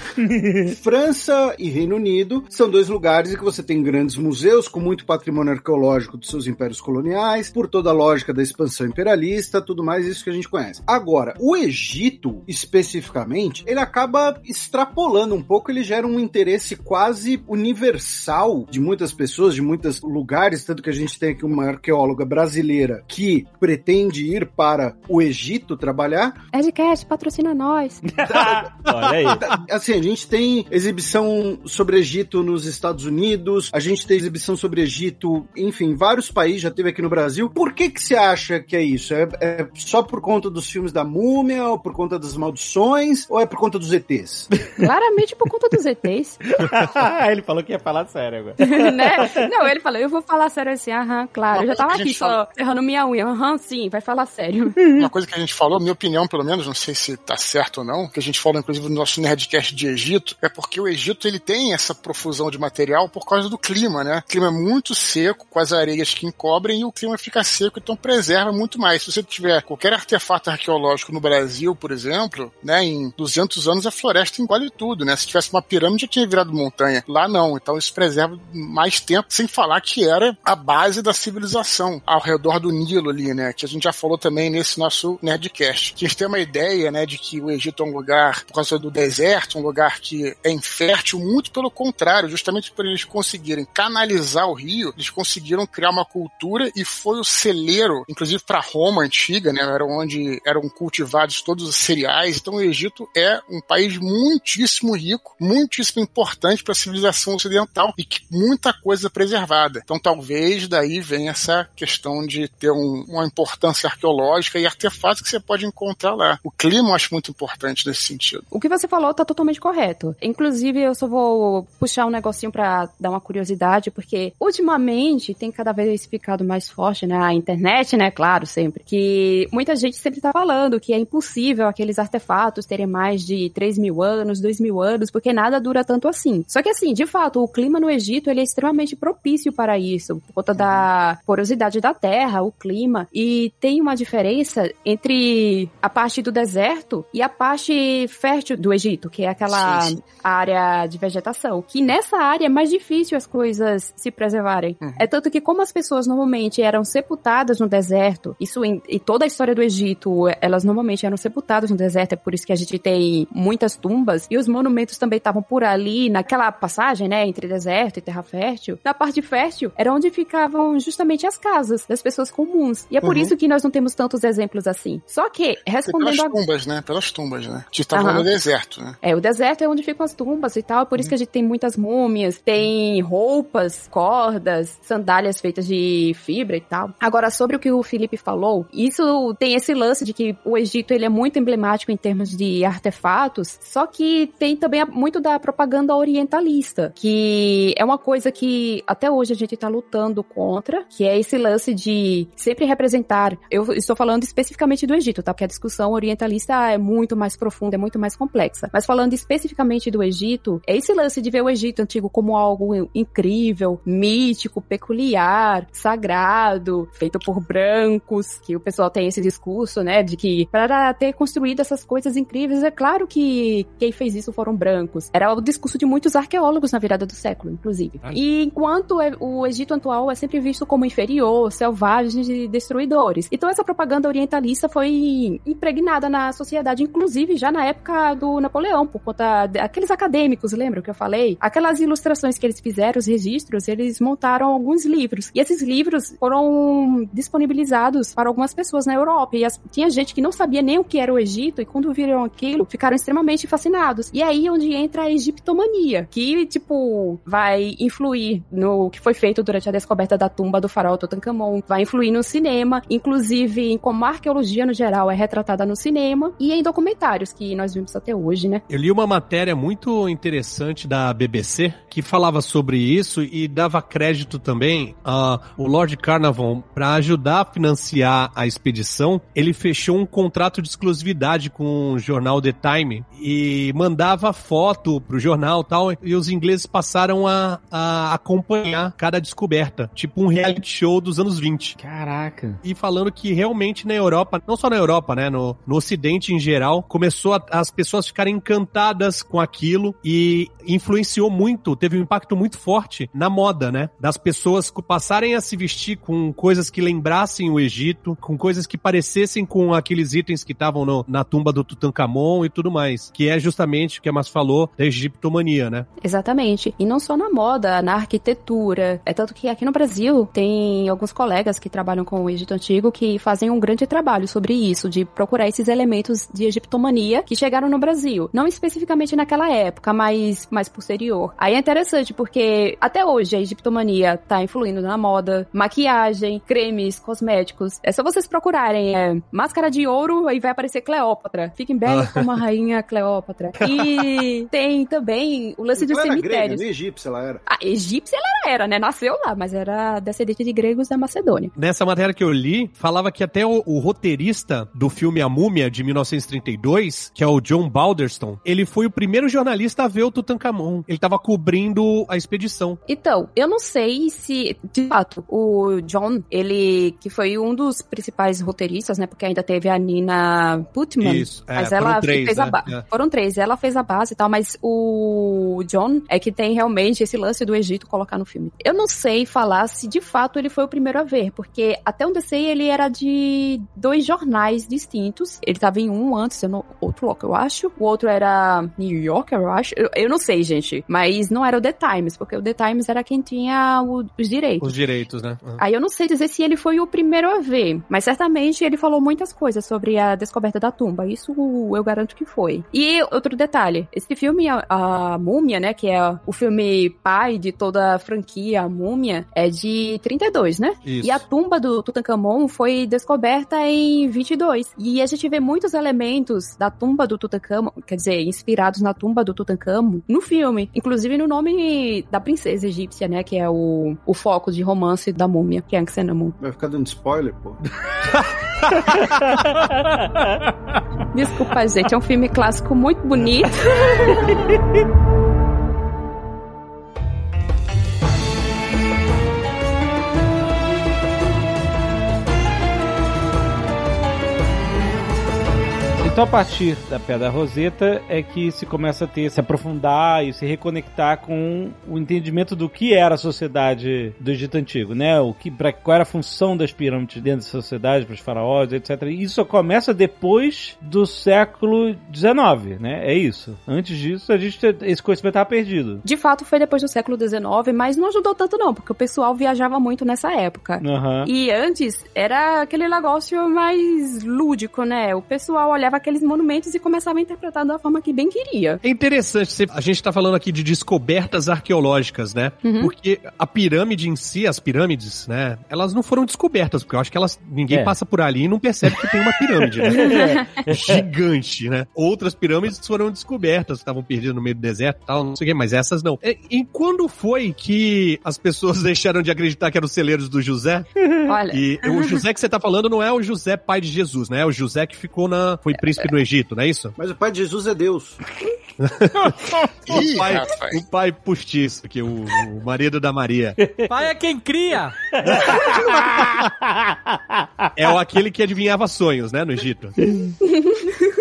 França e Reino Unido são dois lugares em que você tem grandes museus com muito patrimônio arqueológico dos seus impérios coloniais, por toda a lógica da expansão imperialista, tudo mais isso que a gente conhece. Agora, o Egito, especificamente, ele acaba extrapolando um pouco, ele gera um interesse quase universal de muitas pessoas, de muitos lugares, tanto que a gente tem aqui uma arqueóloga brasileira que pretende ir para o Egito trabalhar, Edcast, patrocina nós. Olha aí. Assim, a gente tem exibição sobre Egito nos Estados Unidos, a gente tem exibição sobre Egito, enfim, vários países já teve aqui no Brasil. Por que que você acha que é isso? É, é só por conta dos filmes da múmia, ou por conta das maldições, ou é por conta dos ETs? Claramente por conta dos ETs. ele falou que ia falar sério agora. né? Não, ele falou, eu vou falar sério assim, aham, claro. Uma Eu já tava aqui só errando minha unha. Aham, sim, vai falar sério. Uma coisa que a gente falou, minha opinião pelo menos, não sei se tá certo ou não, que a gente falou inclusive no nosso Nerdcast de Egito, é porque o Egito ele tem essa profusão de material por causa do clima, né? O clima é muito seco, com as areias que encobrem, e o clima fica seco, então preserva muito mais. Se você tiver qualquer artefato arqueológico no Brasil, por exemplo, né, em 200 anos a floresta engole tudo, né? Se tivesse uma pirâmide já tinha virado montanha. Lá não, então isso preserva mais tempo, sem falar que era a base da civilização ao redor do Nilo ali, né? Que a gente já falou também nesse nosso Nerdcast. Que a gente tem uma ideia, né, de que o Egito é um lugar, por causa do deserto, um lugar que é infértil, muito pelo contrário, justamente por eles conseguirem canalizar o rio, eles conseguiram criar uma cultura e foi o celeiro, inclusive para Roma antiga, né? Era onde eram cultivados todos os cereais. Então o Egito é um país muitíssimo rico, muitíssimo importante para a civilização ocidental e que muita coisa é preservada. Então talvez daí venha essa questão de ter um- uma importância arqueológica e artefatos que você pode encontrar lá. O clima eu acho muito importante nesse sentido. O que você falou tá totalmente correto. Inclusive, eu só vou puxar um negocinho pra dar uma curiosidade, porque ultimamente tem cada vez ficado mais forte na internet, né? Claro, sempre. Que muita gente sempre tá falando que é impossível aqueles artefatos terem mais de 3 mil anos, 2 mil anos, porque nada dura tanto assim. Só que assim, de fato, o clima no Egito ele é extremamente propício para isso, por conta da porosidade da terra, o clima. E tem uma diferença entre a parte do deserto e a parte fértil do Egito, que é aquela Sim, sim. área de vegetação. Que nessa área é mais difícil as coisas se preservarem. Uhum. É tanto que como as pessoas normalmente eram sepultadas no deserto, isso em, em toda a história do Egito, elas normalmente eram sepultadas no deserto, é por isso que a gente tem muitas tumbas, e os monumentos também estavam por ali, naquela passagem, né, entre deserto e terra fértil. Na parte fértil, era onde ficavam justamente as casas das pessoas comuns. E é por Uhum. isso que nós não temos tantos exemplos assim. Só que, E respondendo pelas a tumbas, né? Pelas tumbas, né? A gente tá falando do deserto, né? é, o deserto é onde ficam as tumbas e tal, por isso que a gente tem muitas múmias, tem roupas, cordas, sandálias feitas de fibra e tal. Agora, sobre o que o Felipe falou, isso tem esse lance de que o Egito ele é muito emblemático em termos de artefatos, só que tem também muito da propaganda orientalista, que é uma coisa que até hoje a gente tá lutando contra, que é esse lance de sempre representar. Eu estou falando especificamente do Egito, tá? Porque a discussão orientalista é muito mais profunda, é muito mais complexa. Mas falando especificamente do Egito, é esse lance de ver o Egito antigo como algo incrível, mítico, peculiar, sagrado, feito por brancos, que o pessoal tem esse discurso, né, de que para ter construído essas coisas incríveis, é claro que quem fez isso foram brancos. Era o discurso de muitos arqueólogos na virada do século, inclusive. E enquanto é- o Egito atual é sempre visto como inferior, selvagem e destruidores. Então essa propaganda orientalista foi impregnada na sociedade, inclusive já na época do Napoleão, por conta daqueles acadêmicos, lembra que eu falei? Aquelas ilustrações que eles fizeram, os registros, eles montaram alguns livros. E esses livros foram disponibilizados para algumas pessoas na Europa. E as, tinha gente que não sabia nem o que era o Egito, e quando viram aquilo, ficaram extremamente fascinados. E aí onde entra a egiptomania, que, tipo, vai influir no que foi feito durante a descoberta da tumba do faraó Tutankhamon, vai influir no cinema, inclusive em como a arqueologia no geral é retratada no cinema e em documentários que nós vimos até hoje, né? Eu li uma matéria muito interessante da BBC que falava sobre isso e dava crédito também ao Lord Carnarvon para ajudar a financiar a expedição. Ele fechou um contrato de exclusividade com o jornal The Time e mandava foto pro jornal tal e os ingleses passaram a, a acompanhar cada descoberta, tipo um reality show dos anos 20. Caraca. E falando que realmente na Europa, não só na Europa, né, no, no Ocidente em geral, começou a, as pessoas ficarem encantadas com aquilo e influenciou muito, teve um impacto muito forte na moda, né? Das pessoas passarem a se vestir com coisas que lembrassem o Egito, com coisas que parecessem com aqueles itens que estavam na tumba do Tutankhamon e tudo mais, que é justamente o que a Mas falou da egiptomania, né? Exatamente. E não só na moda, na arquitetura. É tanto que aqui no Brasil tem alguns colegas que trabalham com o Egito Antigo que fazem um grande trabalho sobre isso, de procurar esses elementos de egiptomania que chegaram no Brasil. Não especificamente naquela época, mas mais posterior. Aí é interessante porque até hoje a egiptomania tá influindo na moda, maquiagem, cremes, cosméticos. É só vocês procurarem é, máscara de ouro e vai aparecer Cleópatra. Fiquem bela como a rainha Cleópatra. E tem também o lance dos Ela era cemitérios. grega, egípcia ela era. A egípcia ela era, né? Nasceu lá, mas era descendente de gregos da Macedônia. Nessa matéria que eu li, falava que até o, o roteirista do filme A Múmia, de 1932, que é o John Balderston, ele foi o primeiro jornalista a ver o Tutankhamon. Ele tava cobrindo a expedição. Então, eu não sei se, de fato, o John, ele, que foi um dos principais roteiristas, né? Porque ainda teve a Nina Putman. Isso, é, mas foram ela três, fez né? a base. É. Foram três. Ela fez a base e tal, mas o John é que tem realmente esse lance do Egito colocar no filme. Eu não sei falar se de fato ele foi o primeiro a ver, porque até onde eu sei ele era de dois jornais distintos. Ele tava em um antes, não- outro local, eu acho. O outro era New Yorker, eu acho. Eu, eu não sei, gente. Mas não era o The Times, porque o The Times era quem tinha o- os direitos. Os direitos, né? Uhum. Aí eu não sei dizer se ele foi o primeiro a ver, mas certamente ele falou muitas coisas sobre a descoberta da tumba. Isso eu garanto que foi. E outro detalhe, esse filme, a, a Múmia, né, que é o filme pai de toda a franquia, a Múmia, é de 32, né? Isso. E a tumba do Tutankhamon foi descoberta em 22. E a gente vê muitos elementos da tumba do Tutankhamon, quer dizer, inspirados na tumba do Tutankhamon, no filme. Inclusive no nome da princesa egípcia, né? Que é o, o foco de romance da múmia, que é Anxenamun. Vai ficar dando spoiler, pô. Desculpa, gente, é um filme clássico muito bonito. Então, a partir da Pedra Roseta é que se começa a ter, se aprofundar e se reconectar com o entendimento do que era a sociedade do Egito Antigo, né? O que, pra, qual era a função das pirâmides dentro da sociedade, para os faraós, etc. E isso começa depois do século XIX, né? É isso. Antes disso, a gente, esse conhecimento estava perdido. De fato, foi depois do século XIX, mas não ajudou tanto não, porque o pessoal viajava muito nessa época. Aham. E antes era aquele negócio mais lúdico, né? O pessoal olhava aqueles monumentos e começava a interpretar da forma que bem queria. É interessante, você- a gente tá falando aqui de descobertas arqueológicas, né? Uhum. Porque a pirâmide em si, as pirâmides, né? Elas não foram descobertas, porque eu acho que elas ninguém É. passa por ali e não percebe que tem uma pirâmide, né? Gigante, né? Outras pirâmides foram descobertas, estavam perdidas no meio do deserto e tal, não sei o quê, mas essas não. E, e quando foi que as pessoas deixaram de acreditar que eram os celeiros do José? Olha, E o José que você tá falando não é o José pai de Jesus, né? É o José que ficou na. foi príncipe no Egito, não é isso? Mas o pai de Jesus é Deus. O pai, o pai postiço, que é o, o marido da Maria. Pai é quem cria. É o aquele que adivinhava sonhos, né, no Egito.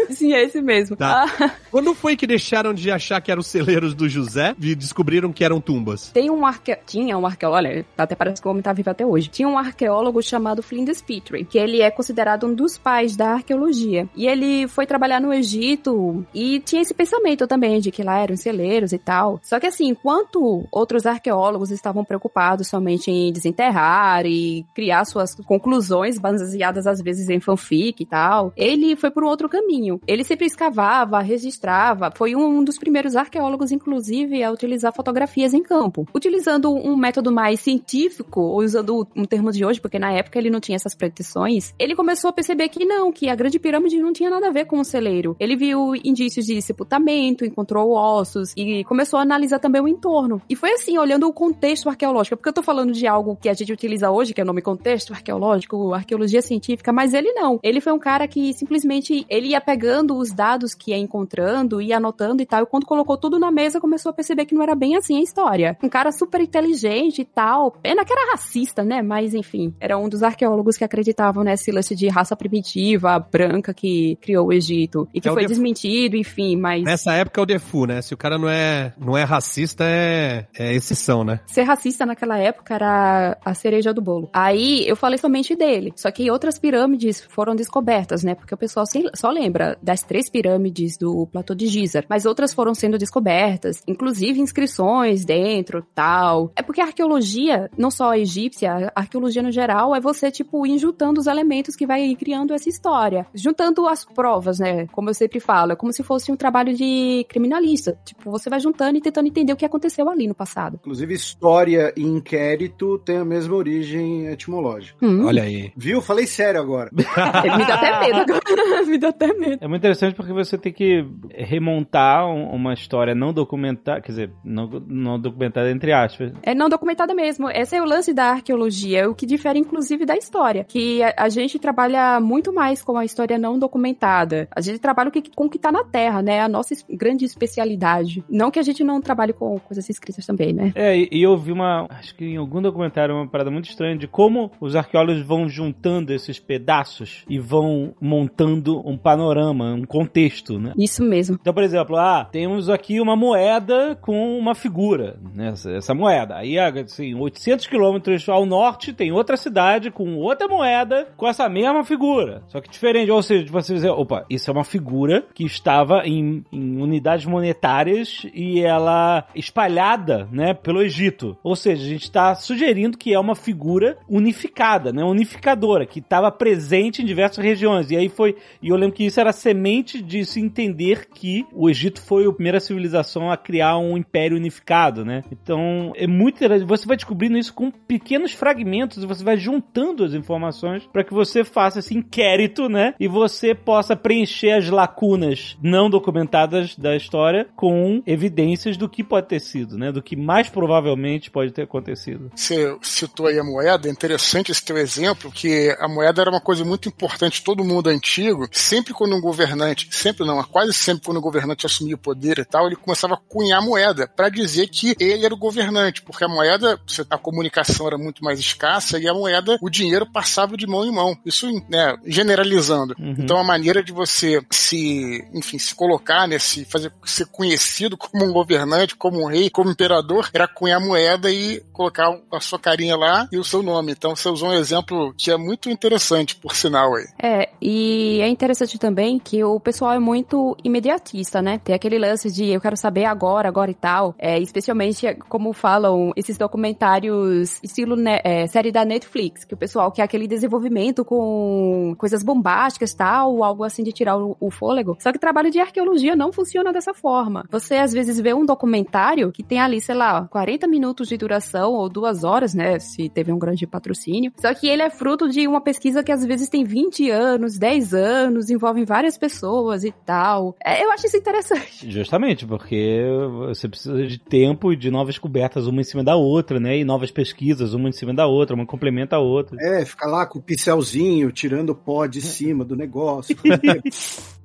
Sim, é esse mesmo. Tá. Ah, Quando foi que deixaram de achar que eram celeiros do José e descobriram que eram tumbas? tem um arque... Tinha um arqueólogo, olha, até parece que o homem tá vivo até hoje. Tinha um arqueólogo chamado Flinders Petrie, que ele é considerado um dos pais da arqueologia. E ele foi trabalhar no Egito e tinha esse pensamento também de que lá eram celeiros e tal. Só que assim, enquanto outros arqueólogos estavam preocupados somente em desenterrar e criar suas conclusões baseadas às vezes em fanfic e tal, ele foi por um outro caminho. Ele sempre escavava, registrava, foi um dos primeiros arqueólogos, inclusive, a utilizar fotografias em campo. Utilizando um método mais científico, ou usando um termo de hoje, porque na época ele não tinha essas pretensões, ele começou a perceber que não, que a Grande Pirâmide não tinha nada a ver com o celeiro. Ele viu indícios de sepultamento, encontrou ossos e começou a analisar também o entorno. E foi assim, olhando o contexto arqueológico, porque eu tô falando de algo que a gente utiliza hoje, que é o nome contexto arqueológico, arqueologia científica, mas ele não. Ele foi um cara que simplesmente ele ia pegando os dados que ia encontrando, ia anotando e tal, e quando colocou tudo na mesa, começou a perceber que não era bem assim a história. Um cara super inteligente e tal. Pena que era racista, né? Mas enfim, era um dos arqueólogos que acreditavam nesse lance de raça primitiva, branca, que criou o Egito. E que É foi desmentido, enfim, mas. Nessa época é o defu, né? Se o cara não é, não é racista, é, é exceção, né? Ser racista naquela época era a cereja do bolo. Aí eu falei somente dele. Só que outras pirâmides foram descobertas, né? Porque o pessoal só lembra das três pirâmides do platô de Gizar. Mas outras foram sendo descobertas, inclusive inscrições dentro, tal. É porque a arqueologia, não só a egípcia, a arqueologia no geral, é você, tipo, ir juntando os elementos que vai criando essa história. Juntando as provas, né? Como eu sempre falo, é como se fosse um trabalho de criminalista. Tipo, você vai juntando e tentando entender o que aconteceu ali no passado. Inclusive, história e inquérito tem a mesma origem etimológica. Hum. Olha aí. Viu? Falei sério agora. Me dá até medo agora. Me dá até medo. É muito interessante porque você tem que remontar um- uma história não documentada, quer dizer, não, não documentada entre aspas. É não documentada mesmo. Esse é o lance da arqueologia, o que difere inclusive da história. Que a, a gente trabalha muito mais com a história não documentada. A gente trabalha com o que, com o que tá na terra, né? A nossa grande especialidade. Não que a gente não trabalhe com coisas escritas também, né? É, e eu vi uma, acho que em algum documentário, uma parada muito estranha de como os arqueólogos vão juntando esses pedaços e vão montando um panorama, um contexto, né? Isso mesmo. Então, por exemplo, ah, temos aqui uma moeda com uma figura, né? Essa, essa moeda. Aí, assim, 800 quilômetros ao norte tem outra cidade com outra moeda com essa mesma figura. Só que diferente. Ou seja, você dizer, opa, isso é uma figura que estava em, em unidades monetárias e ela espalhada, né, pelo Egito. Ou seja, a gente está sugerindo que é uma figura unificada, né, unificadora, que estava presente em diversas regiões. E aí foi, e eu lembro que isso era semente de se entender que o Egito foi a primeira civilização a criar um império unificado, né? Então, é muito interessante. Você vai descobrindo isso com pequenos fragmentos e você vai juntando as informações para que você faça esse inquérito, né? E você possa preencher as lacunas não documentadas da história com evidências do que pode ter sido, né? Do que mais provavelmente pode ter acontecido. Você citou aí a moeda, é interessante esse teu exemplo, que a moeda era uma coisa muito importante, todo mundo antigo, sempre quando um governante, sempre não, quase sempre quando um governante assumia o poder e tal, ele começava a cunhar moeda para dizer que ele era o governante, porque a moeda, a comunicação era muito mais escassa e a moeda, o dinheiro passava de mão em mão. Isso, né, generalizando. Uhum. Então a maneira de você se, enfim, se colocar nesse, fazer ser conhecido como um governante, como um rei, como imperador, era cunhar moeda e colocar a sua carinha lá e o seu nome. Então você usou um exemplo que é muito interessante, por sinal aí. É, e é interessante também que o pessoal é muito imediatista, né? Tem aquele lance de eu quero saber agora, agora e tal. É, especialmente como falam esses documentários estilo né, é, série da Netflix, que o pessoal quer aquele desenvolvimento com coisas bombásticas tal, algo assim de tirar o, o fôlego. Só que trabalho de arqueologia não funciona dessa forma. Você às vezes vê um documentário que tem ali, sei lá, 40 minutos de duração ou duas horas, né? Se teve um grande patrocínio. Só que ele é fruto de uma pesquisa que às vezes tem 20 anos, 10 anos, envolve várias pessoas e tal. É, eu acho isso interessante. Justamente, porque você precisa de tempo e de novas cobertas uma em cima da outra, né? E novas pesquisas uma em cima da outra, uma complementa a outra. É, fica lá com o pincelzinho, tirando o pó de cima do negócio.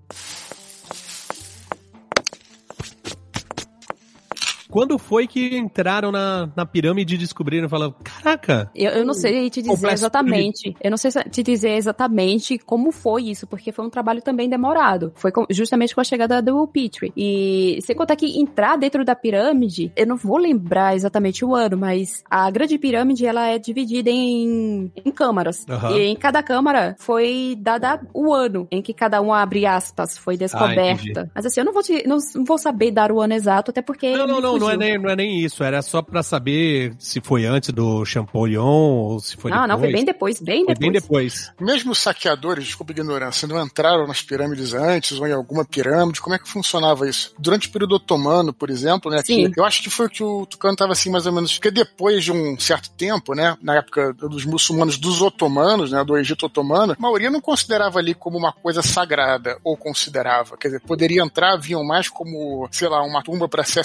Quando foi que entraram na, na pirâmide e descobriram? Falaram, caraca, Eu, eu não sei te dizer exatamente. Eu não sei se- te dizer exatamente como foi isso, porque foi um trabalho também demorado. Foi com- justamente com a chegada do Petrie. E sem contar que entrar dentro da pirâmide, eu não vou lembrar exatamente o ano, mas a grande pirâmide ela é dividida em, em câmaras. Aham. E em cada câmara foi dada o ano em que cada um abre aspas foi entendi. descoberta. mas assim, eu não vou te, não vou saber dar o ano exato, até porque Não, não, não, não é, nem, não é nem isso. Era só pra saber se foi antes do Champollion ou se foi Não, depois. não, foi bem depois, bem Foi depois. bem depois. Mesmo os saqueadores, desculpa a ignorância, não entraram nas pirâmides antes ou em alguma pirâmide? Como é que funcionava isso? Durante o período otomano, por exemplo, né? Sim. que eu acho que foi o que o Tucano tava assim, mais ou menos. Porque depois de um certo tempo, né? Na época dos muçulmanos, dos otomanos, né? Do Egito otomano, a maioria não considerava ali como uma coisa sagrada, ou considerava. Quer dizer, poderia entrar, viam mais como, sei lá, uma tumba para ser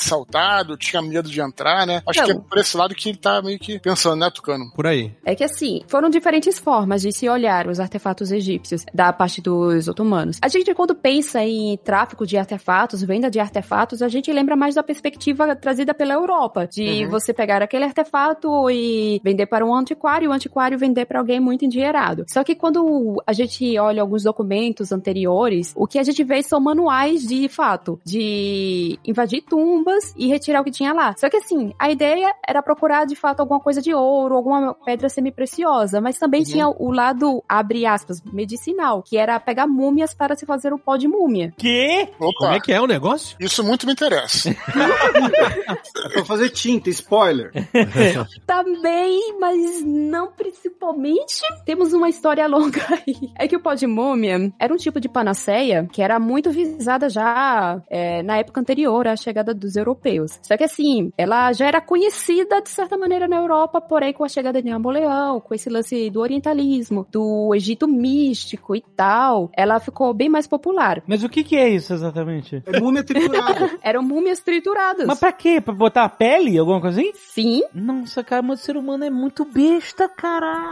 assaltado, tinha medo de entrar, né? Acho Não. que é por esse lado que ele tá meio que pensando, né, Tucano? Por aí. É que assim, foram diferentes formas de se olhar os artefatos egípcios da parte dos otomanos. A gente, quando pensa em tráfico de artefatos, venda de artefatos, a gente lembra mais da perspectiva trazida pela Europa, de Uhum. você pegar aquele artefato e vender para um antiquário, e o antiquário vender para alguém muito endinheirado. Só que quando a gente olha alguns documentos anteriores, o que a gente vê são manuais de fato, de invadir tumbas e retirar o que tinha lá. Só que assim, a ideia era procurar de fato alguma coisa de ouro, alguma pedra semi-preciosa, mas também Uhum. tinha o lado, abre aspas, medicinal, que era pegar múmias para se fazer o pó de múmia. Quê? Opa, Como é que é o negócio? isso muito me interessa. Pra fazer tinta, spoiler. Também, mas não principalmente. Temos uma história longa aí. É que o pó de múmia era um tipo de panaceia que era muito visada já é, na época anterior à chegada dos europeus. Só que assim, ela já era conhecida de certa maneira na Europa, porém com a chegada de Napoleão, com esse lance do orientalismo, do Egito místico e tal, ela ficou bem mais popular. Mas o que que é isso exatamente? É múmia triturada. Eram múmias trituradas. Mas pra quê? Pra botar a pele? Alguma coisa assim? Sim, Nossa, cara, mas o ser humano é muito besta, caralho,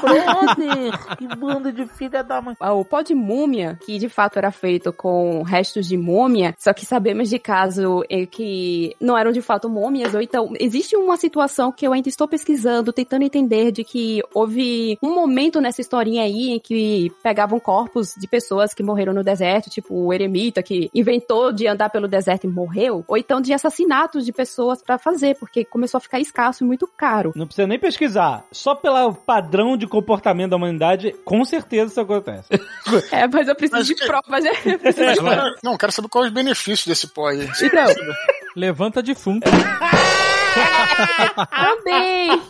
brother. que bando de filha da mãe. Ah, O pó de múmia, que de fato era feito com restos de múmia, só que sabemos de caso que não eram de fato múmias, ou então existe uma situação que eu ainda estou pesquisando, tentando entender de que houve um momento nessa historinha aí em que pegavam corpos de pessoas que morreram no deserto, tipo o eremita que inventou de andar pelo deserto e morreu, ou então de assassinatos de pessoas pra fazer, porque começou a ficar escasso e muito caro. Não precisa nem pesquisar. Só pelo padrão de comportamento da humanidade, com certeza isso acontece. É, mas eu preciso Mas de que- provas, né? Eu preciso de Agora, não, quero saber quais os benefícios desse pó aí. Então, Levanta defunto. Também!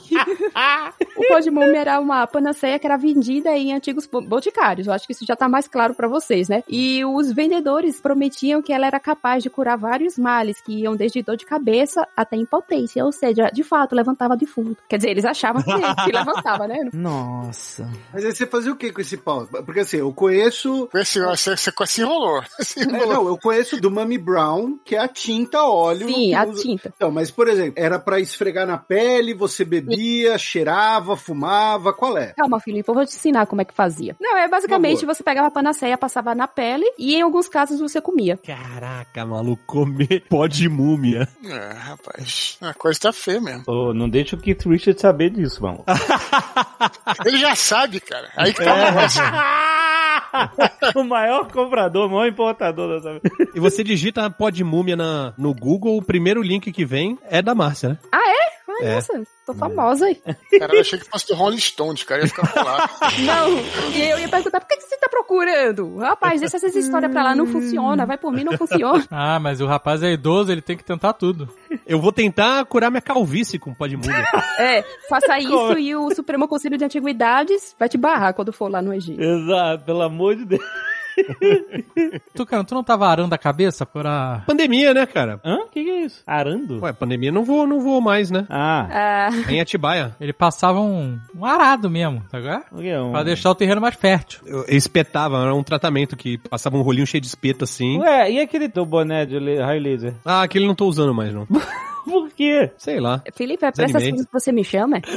o pó de múmia era uma panaceia que era vendida em antigos bo- boticários. Eu acho que isso já tá mais claro pra vocês, né? E os vendedores prometiam que ela era capaz de curar vários males, que iam desde dor de cabeça até impotência. Ou seja, de fato, levantava defunto. Quer dizer, eles achavam que, que levantava, né? Nossa. Mas aí você fazia o que com esse pau? Porque assim, eu conheço. Esse, você, você se enrolou. Se É, não, eu conheço do Mummy Brown, que é a tinta óleo. Sim, a usa- tinta. Então, mas por exemplo, era pra esfregar na pele, você bebia, cheirava, fumava, qual é? Calma, Filipe, eu vou te ensinar como é que fazia. Não, é basicamente você pegava a panaceia, passava na pele e em alguns casos você comia. Caraca, maluco, comer pó de múmia. É, rapaz, a coisa tá feia mesmo. Ô, não deixa o Keith Richards saber disso, mano. Ele já sabe, cara. Aí que tá negócio. o maior comprador, o maior importador dessa E você digita pó de múmia na, no Google, o primeiro link que vem é da Márcia, né? Ai, É. nossa, tô famosa aí. Cara, eu achei que fosse do Rolling Stones, cara. Ia ficar colado. Não, e eu ia perguntar, por que, que você tá procurando? Rapaz, deixa essa história pra lá, não funciona, vai por mim, não funciona. Ah, mas o rapaz é idoso, ele tem que tentar tudo. Eu vou tentar curar minha calvície com pó de múmia. É, faça isso e o Supremo Conselho de Antiguidades vai te barrar quando for lá no Egito. Exato, pelo amor de Deus. Tucano, tu não tava arando a cabeça pra... Pandemia, né, cara? Hã? O que, que é isso? Arando? Ué, pandemia não vou, não vou mais, né? Ah, Ah, Em Atibaia. Ele passava um, um arado mesmo, tá ligado? o que é um... Pra deixar o terreno mais fértil. Eu espetava, era um tratamento que passava um rolinho cheio de espeto assim. Ué, e aquele teu boné de raio laser? Ah, aquele não tô usando mais, não. Por quê? Sei lá. Felipe, é pra essas coisas que você me chama?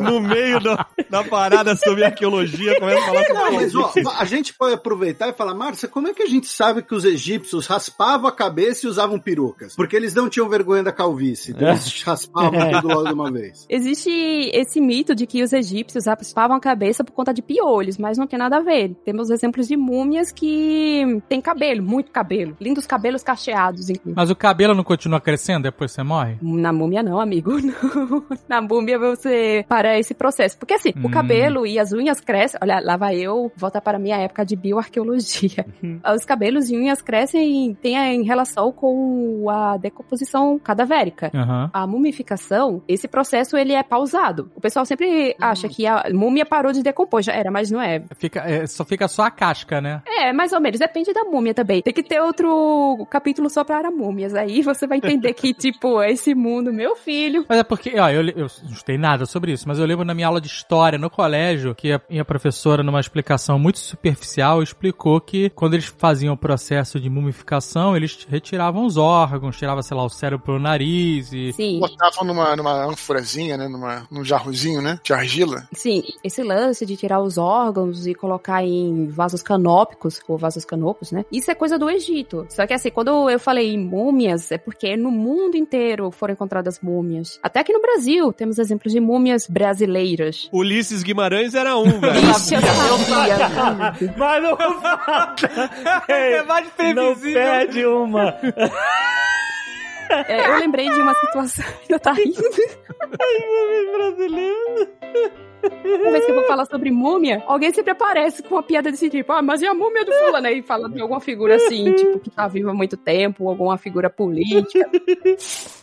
No meio do- da parada sobre arqueologia, começa a falar Não, mas ó, a gente pode aproveitar e falar, Márcia, como é que a gente sabe que os egípcios raspavam a cabeça e usavam perucas? Porque eles não tinham vergonha da calvície, então eles raspavam tudo logo de uma vez. Existe esse mito de que os egípcios raspavam a cabeça por conta de piolhos, mas não tem nada a ver. Temos exemplos de múmias que têm cabelo, muito cabelo. Lindos cabelos cacheados, inclusive. Mas o cabelo não continua crescendo depois você morre? Na múmia não, amigo. Não. Na múmia você para esse processo. Porque assim, o Hum. cabelo e as unhas crescem. Olha, lá vai eu voltar para a minha época de bioarqueologia. Os cabelos e unhas crescem tem em relação com a decomposição cadavérica. Aham. A mumificação, esse processo ele é pausado. O pessoal sempre acha que a múmia parou de decompor, já era, mas não é. Fica, é, só fica só a casca, né? É, mais ou menos, depende da múmia também. Tem que ter outro capítulo só para múmias. Aí você vai entender que, tipo, esse mundo, meu filho. Mas é porque, ó, eu, eu não sei nada sobre isso, mas eu lembro na minha aula de história no colégio que a minha professora, numa explicação muito superficial, explicou que quando eles faziam o processo de mumificação, eles retiravam os órgãos, tirava, sei lá, o cérebro pelo nariz e. Sim, Botavam numa, numa ânforazinha, né? Numa, num jarrozinho, né? De argila. sim. Esse lance de tirar os órgãos e colocar em vasos canópicos, ou vasos canopos, né? Isso é coisa do Egito. Só que assim, quando eu falei em múmias, é porque no mundo inteiro foram encontradas múmias. Até aqui no Brasil temos exemplos de múmias brasileiras. Ulisses Guimarães era um, velho. Ixi, eu sabia. Mas não É mais Não previsível. perde uma. É, eu lembrei de uma situação. Ainda tá rindo. brasileiro. Uma vez que eu vou falar sobre múmia, alguém sempre aparece com uma piada desse tipo. Ah, mas e a múmia do fulano? Aí fala de alguma figura assim, tipo, que tá viva há muito tempo, alguma figura política.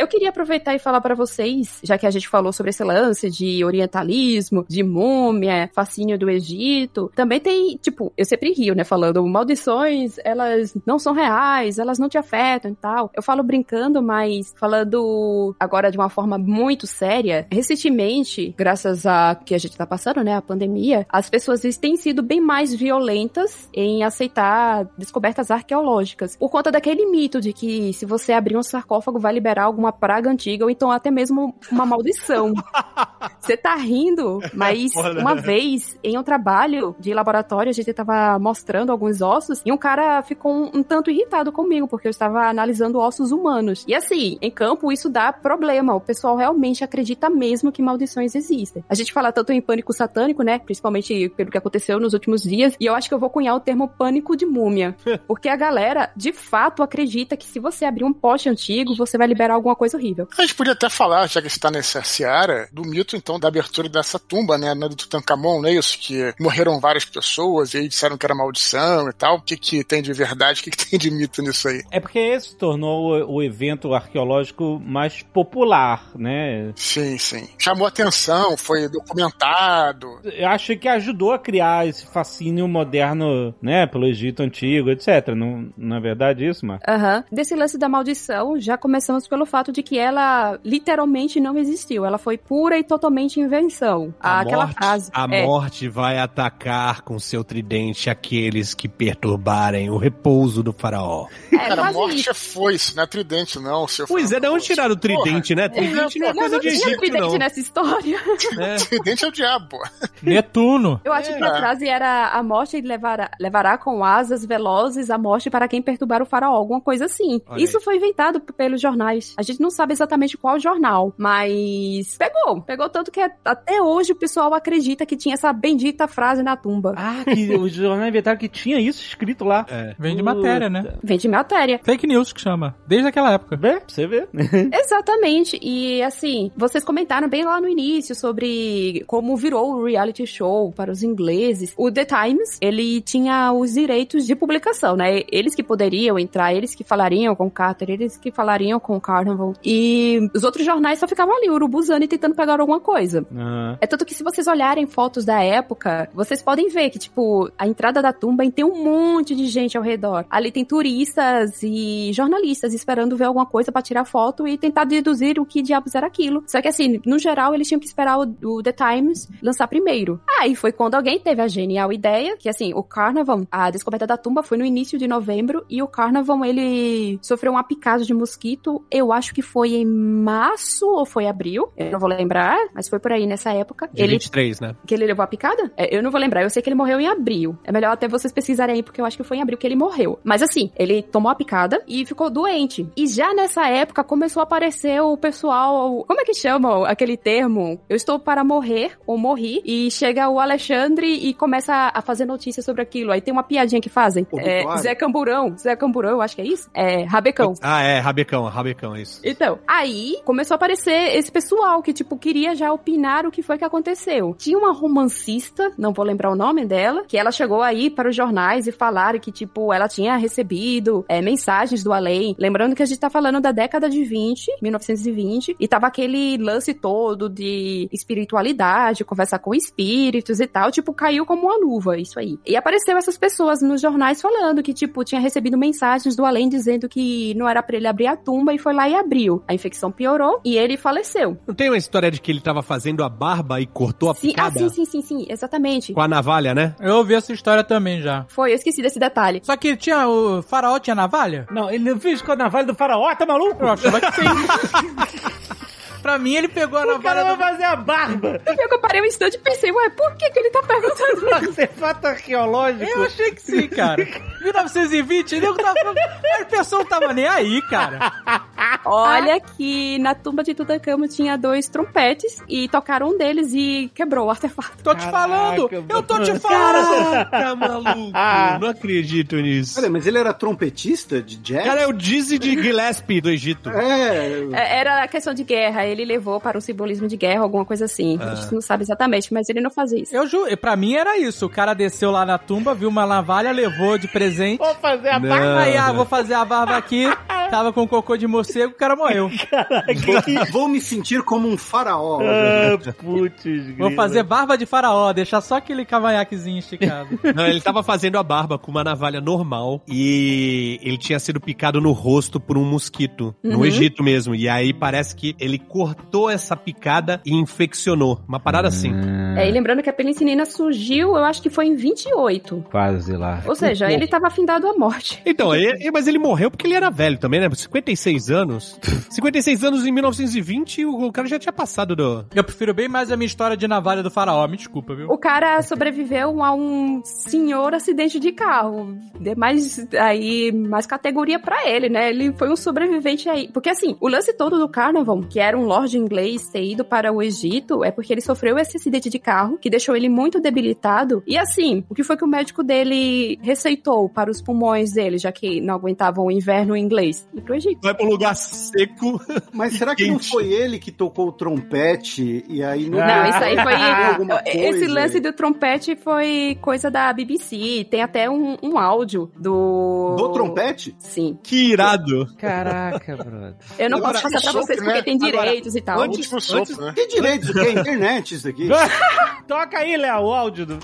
Eu queria aproveitar e falar pra vocês, já que a gente falou sobre esse lance de orientalismo, de múmia, fascínio do Egito, também tem, tipo, eu sempre rio, né, falando maldições, elas não são reais, elas não te afetam e tal. Eu falo brincando, mas falando agora de uma forma muito séria, recentemente, graças a que a gente tá passando, né, a pandemia, as pessoas têm sido bem mais violentas em aceitar descobertas arqueológicas, por conta daquele mito de que se você abrir um sarcófago vai liberar alguma praga antiga ou então até mesmo uma maldição. Você tá rindo, mas uma vez em um trabalho de laboratório a gente tava mostrando alguns ossos e um cara ficou um, um tanto irritado comigo porque eu estava analisando ossos humanos. E assim, em campo isso dá problema. O pessoal realmente acredita mesmo que maldições existem. A gente fala tanto em pânico satânico, né? Principalmente pelo que aconteceu nos últimos dias. E eu acho que eu vou cunhar o termo pânico de múmia. Porque a galera, de fato, acredita que se você abrir um poste antigo, você vai liberar alguma coisa horrível. A gente podia até falar, já que está nessa seara, do mito, então, da abertura dessa tumba, né? Do Tutankhamon, não é isso? Que morreram várias pessoas e aí disseram que era maldição e tal. O que, que tem de verdade, o que, que tem de mito nisso aí? É porque esse tornou o, evento arqueológico mais popular, né? Sim, sim. Chamou atenção, foi documentado. Eu acho que ajudou a criar esse fascínio moderno, né? Pelo Egito Antigo, etc. Não, não é verdade isso, Marcos? Aham. Desse lance da maldição, já começamos pelo fato de que ela literalmente não existiu. Ela foi pura e totalmente invenção. A Aquela morte, frase. a é, morte vai atacar com seu tridente aqueles que perturbarem o repouso do faraó. é Cara, quase morte isso. é foice, não é tridente, não. Seu Pois é, de onde tiraram o tridente, né? Tridente não é Não, coisa não de tinha Egito, tridente não. nessa história. É. Tridente é o diabo. Netuno. Eu acho que É. a frase era a morte levará, levará com asas velozes a morte para quem perturbar o faraó, alguma coisa assim. Olha Isso aí. foi inventado pelos jornais. A gente não sabe exatamente qual jornal, mas pegou. Pegou tanto que até hoje o pessoal acredita que tinha essa bendita frase na tumba. Ah, que os jornais inventaram que tinha isso escrito lá. É. Vem de matéria, né? Vem de matéria. Fake news que chama. Desde aquela época. É, pra você ver. Exatamente. E assim, vocês comentaram bem lá no início sobre como virou o reality show para os ingleses. O The Times, ele tinha os direitos de publicação, né? Eles que poderiam entrar, eles que falariam com o Carter, eles que falariam com o Carnival Carnival. E os outros jornais só ficavam ali, urubuzando e tentando pegar alguma coisa. Aham. É tanto que se vocês olharem fotos da época, vocês podem ver que, tipo, a entrada da tumba tem um monte de gente ao redor. Ali tem turistas e jornalistas esperando ver alguma coisa pra tirar foto e tentar deduzir o que diabos era aquilo. Só que, assim, no geral, eles tinham que esperar o, o The Times lançar primeiro. Aí foi quando alguém teve a genial ideia, que, assim, o Carnaval, a descoberta da tumba foi no início de novembro e o Carnaval, ele sofreu uma picada de mosquito, eu acho que foi em março ou foi abril, eu não vou lembrar, mas foi por aí nessa época. De ele 23, né? que ele levou a picada? É, eu não vou lembrar, eu sei que ele morreu em abril. É melhor até vocês pesquisarem aí, porque eu acho que foi em abril que ele morreu. Mas assim, ele tomou a picada e ficou doente. E já nessa época começou a aparecer o pessoal. Como é que chamam aquele termo? Eu estou para morrer ou morri. E chega o Alexandre e começa a fazer notícias sobre aquilo. Aí tem uma piadinha que fazem. É. Zé Camburão. Zé Camburão, eu acho que é isso? É, Rabecão. Ah, é, Rabecão, Rabecão, é isso. Então, aí começou a aparecer esse pessoal que, tipo, queria já opinar o que foi que aconteceu. Tinha uma romancista, não vou lembrar o nome dela, que ela chegou aí para os jornais e falaram que, tipo, ela tinha recebido é, mensagens do além. Lembrando que a gente tá falando da década de 20, 1920, e tava aquele lance todo de espiritualidade, conversar com espíritos e tal, tipo, caiu como uma luva, isso aí. E apareceu essas pessoas nos jornais falando que, tipo, tinha recebido mensagens do além dizendo que não era pra ele abrir a tumba e foi lá e abriu. A infecção piorou e ele faleceu. Não tem uma história de que ele tava fazendo a barba e cortou a Sim, ah, picada? sim, sim, sim, sim, exatamente. Com a navalha, né? Eu ouvi essa história também já. Foi, eu esqueci desse detalhe. Só que tinha o faraó tinha navalha? Não, ele não fez com a navalha do faraó, tá maluco? Eu achava que sim. pra mim, ele pegou a O cara navalha vai do... fazer a barba. Eu parei um instante e pensei, ué, por que, que ele tá perguntando isso? Artefato arqueológico. Eu achei que sim, cara. 1920, ele tava falando... A pessoa não tava nem aí, cara. Olha que na tumba de Tutankhamon tinha dois trompetes e tocaram um deles e quebrou o artefato. Tô te Caraca, falando! Eu tô te falando! Caraca, maluco! Não acredito nisso. Olha, mas ele era trompetista de jazz? Cara, é o Dizzy de Gillespie do Egito. É, É, Era questão de guerra, ele levou para o simbolismo de guerra, alguma coisa assim. A gente não sabe exatamente, mas ele não fazia isso. Eu juro, pra mim era isso. O cara desceu lá na tumba, viu uma navalha, levou de presente. Vou fazer a Não. barba. Aí, ah, vou fazer a barba aqui. Tava com cocô de morcego, o cara morreu. vou, vou me sentir como um faraó. Ah, putz, Vou fazer barba de faraó, deixar só aquele cavanhaquezinho esticado. Não, ele tava fazendo a barba com uma navalha normal e ele tinha sido picado no rosto por um mosquito, no Uhum. Egito mesmo. E aí parece que ele cortou essa picada e infeccionou. Uma parada assim. É, e lembrando que a penicilina surgiu, eu acho que foi em 28. Quase lá. Ou seja, ele tava afindado à morte. Então, ele- mas ele morreu porque ele era velho também, né? 56 anos. 56 anos em 1920, o, o cara já tinha passado do. Eu prefiro bem mais a minha história de navalha do faraó, me desculpa, viu? O cara sobreviveu a um senhor acidente de carro. Mais aí, mais categoria pra ele, né? Ele foi um sobrevivente aí. Porque assim, o lance todo do Carnaval, que era um lord inglês ter ido para o Egito, é porque ele sofreu esse acidente de carro, que deixou ele muito debilitado. E assim, o que foi que o médico dele receitou para os pulmões dele, já que não aguentavam o inverno inglês? Ir pro Egito. Vai um lugar seco. Mas será que não foi ele que tocou o trompete e aí não, Não, isso aí foi. alguma Esse lance do trompete foi coisa da BBC. Tem até um, um áudio do. Do trompete? Sim. Que irado. Caraca, brother. Eu não Agora, posso passar pra vocês porque né? tem Agora, direitos e tal. O último sopro, né? Que direito? Que é internet isso aqui? Toca aí, Léo, o áudio do.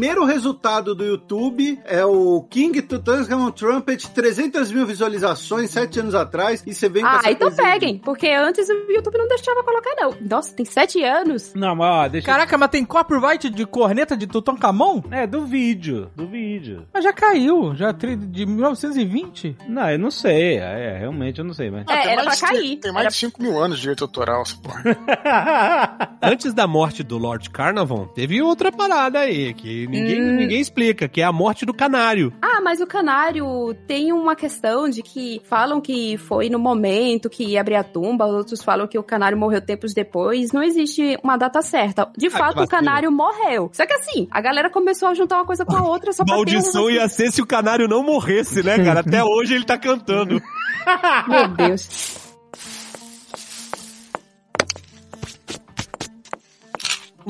Primeiro resultado do YouTube é o King Tutankhamon Trumpet, 300 mil visualizações, 7 anos atrás, e você vem com Ah, essa então peguem, porque antes o YouTube não deixava colocar, não. Nossa, tem sete anos. Não, mas ó, deixa Caraca, mas tem copyright de corneta de Tutankhamon? É, do vídeo. Do vídeo. Mas já caiu, já de 1920. Não, eu não sei. É, realmente eu não sei, mas. É, tem era pra de- cair. Tem mais Era- de 5 mil anos de direito autoral, essa porra. Antes da morte do Lord Carnarvon, teve outra parada aí, que ninguém, Hum. ninguém explica, que é a morte do canário. Ah, mas o canário tem uma questão de que falam que foi no momento que ia abrir a tumba, outros falam que o canário morreu tempos depois. Não existe uma data certa. De que fato, o canário morreu. Só que assim, a galera começou a juntar uma coisa com a outra só pra ter Maldição um... ia ser se o canário não morresse, né, cara? Até hoje ele tá cantando. Meu Deus.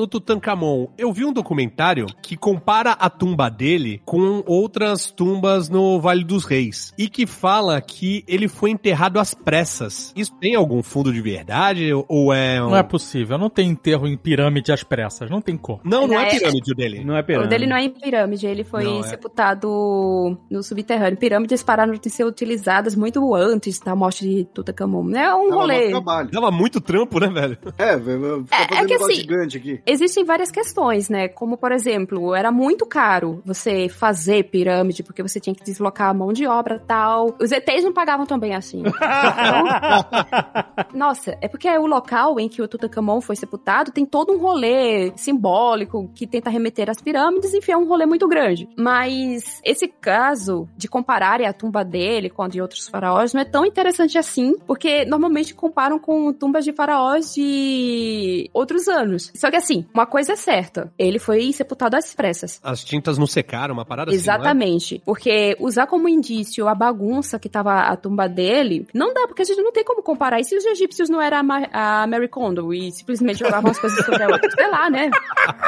No Tutankhamon, eu vi um documentário que compara a tumba dele com outras tumbas no Vale dos Reis e que fala que ele foi enterrado às pressas. Isso tem algum fundo de verdade ou é um... Não é possível, não tem enterro em pirâmide às pressas, não tem como. Não, não é É. pirâmide o dele. Não é O pirâmide. dele não é em pirâmide, ele foi Não, é. sepultado no subterrâneo. Pirâmides pararam de ser utilizadas muito antes da morte de Tutankhamon. É um Dava rolê. trabalho. Dava muito trampo, né, velho? É, velho, É- é que assim, gigante aqui. Existem várias questões, né? Como, por exemplo, era muito caro você fazer pirâmide, porque você tinha que deslocar a mão de obra e tal. Os ETs não pagavam tão bem assim. Nossa, é porque o local em que o Tutankhamon foi sepultado tem todo um rolê simbólico que tenta remeter às pirâmides, enfim, é um rolê muito grande. Mas esse caso de compararem a tumba dele com a de outros faraós não é tão interessante assim, porque normalmente comparam com tumbas de faraós de outros anos. Só que assim, uma coisa é certa, ele foi sepultado às pressas. As tintas não secaram, uma parada assim, Exatamente. Porque usar como indício a bagunça que tava a tumba dele, não dá, porque a gente não tem como comparar. E se os egípcios não eram a, Ma- a Mary Kondo e simplesmente jogavam as coisas sobre a outra? Sei lá, né?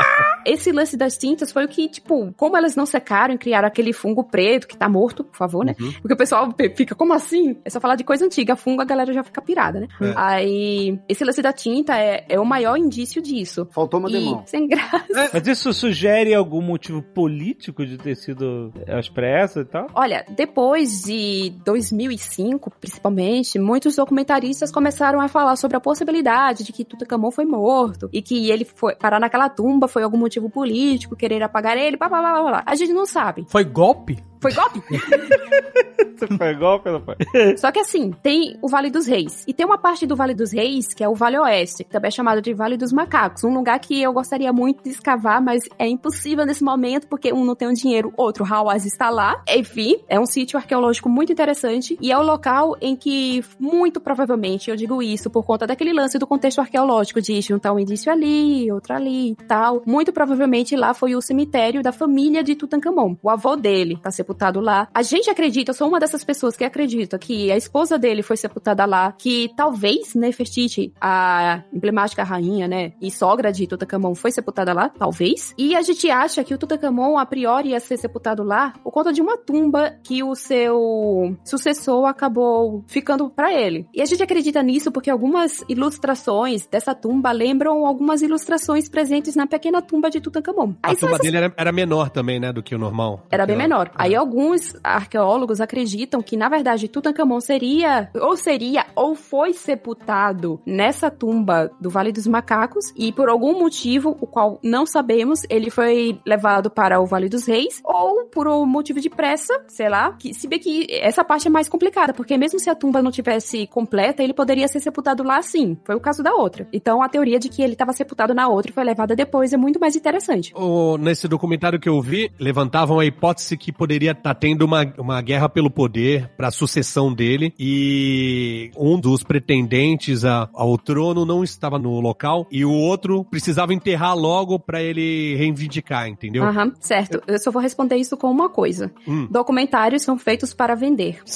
Esse lance das tintas foi o que, tipo, como elas não secaram e criaram aquele fungo preto que tá morto, por favor, né? Uhum. Porque o pessoal fica, como assim? É só falar de coisa antiga, fungo a galera já fica pirada, né? É. Aí, esse lance da tinta é, é o maior indício disso. Faltou uma E, demão. sem graça. Mas isso sugere algum motivo político de ter sido às pressas e tal? Olha, depois de 2005, principalmente, muitos documentaristas começaram a falar sobre a possibilidade de que Tutankhamon foi morto e que ele foi parar naquela tumba foi algum motivo político, querer apagar ele, blá blá blá blá. blá. A gente não sabe. Foi golpe? Foi golpe? Foi golpe, não foi? Só que assim, tem o Vale dos Reis. E tem uma parte do Vale dos Reis, que é o Vale Oeste, que também é chamado de Vale dos Macacos. Um lugar que eu gostaria muito de escavar, mas é impossível nesse momento, porque um não tem o dinheiro, outro, Hawaz está lá. Enfim, é um sítio arqueológico muito interessante. E é o local em que, muito provavelmente, eu digo isso por conta daquele lance do contexto arqueológico, de juntar um indício ali, outro ali e tal. Muito provavelmente lá foi o cemitério da família de Tutankhamon. O avô dele tá sepultado lá. A gente acredita, eu sou uma dessas pessoas que acredita que a esposa dele foi sepultada lá, que talvez Nefertiti, a emblemática rainha, né, e sogra de Tutankhamon foi sepultada lá, talvez. E a gente acha que o Tutankhamon a priori ia ser sepultado lá por conta de uma tumba que o seu sucessor acabou ficando pra ele. E a gente acredita nisso porque algumas ilustrações dessa tumba lembram algumas ilustrações presentes na pequena tumba de Tutankhamon. A Aí são tumba essas dele era, era menor também, né, do que o normal. era bem menor. É. Aí alguns arqueólogos acreditam que, na verdade, Tutankhamon seria, ou seria, ou foi sepultado nessa tumba do Vale dos Macacos, e por algum motivo, o qual não sabemos, ele foi levado para o Vale dos Reis, ou por um motivo de pressa, sei lá, que, se bem que essa parte é mais complicada, porque mesmo se a tumba não tivesse completa, ele poderia ser sepultado lá sim. Foi o caso da outra. Então a teoria de que ele estava sepultado na outra e foi levada depois é muito mais interessante. O- nesse documentário que eu vi, levantavam a hipótese que poderia estar tendo uma, uma guerra pelo poder para a sucessão dele e um dos pretendentes a- ao trono não estava no local e o outro precisava enterrar logo para ele reivindicar, entendeu? Aham, certo. Eu só vou responder isso com uma coisa. Hum. Documentários são feitos para vender.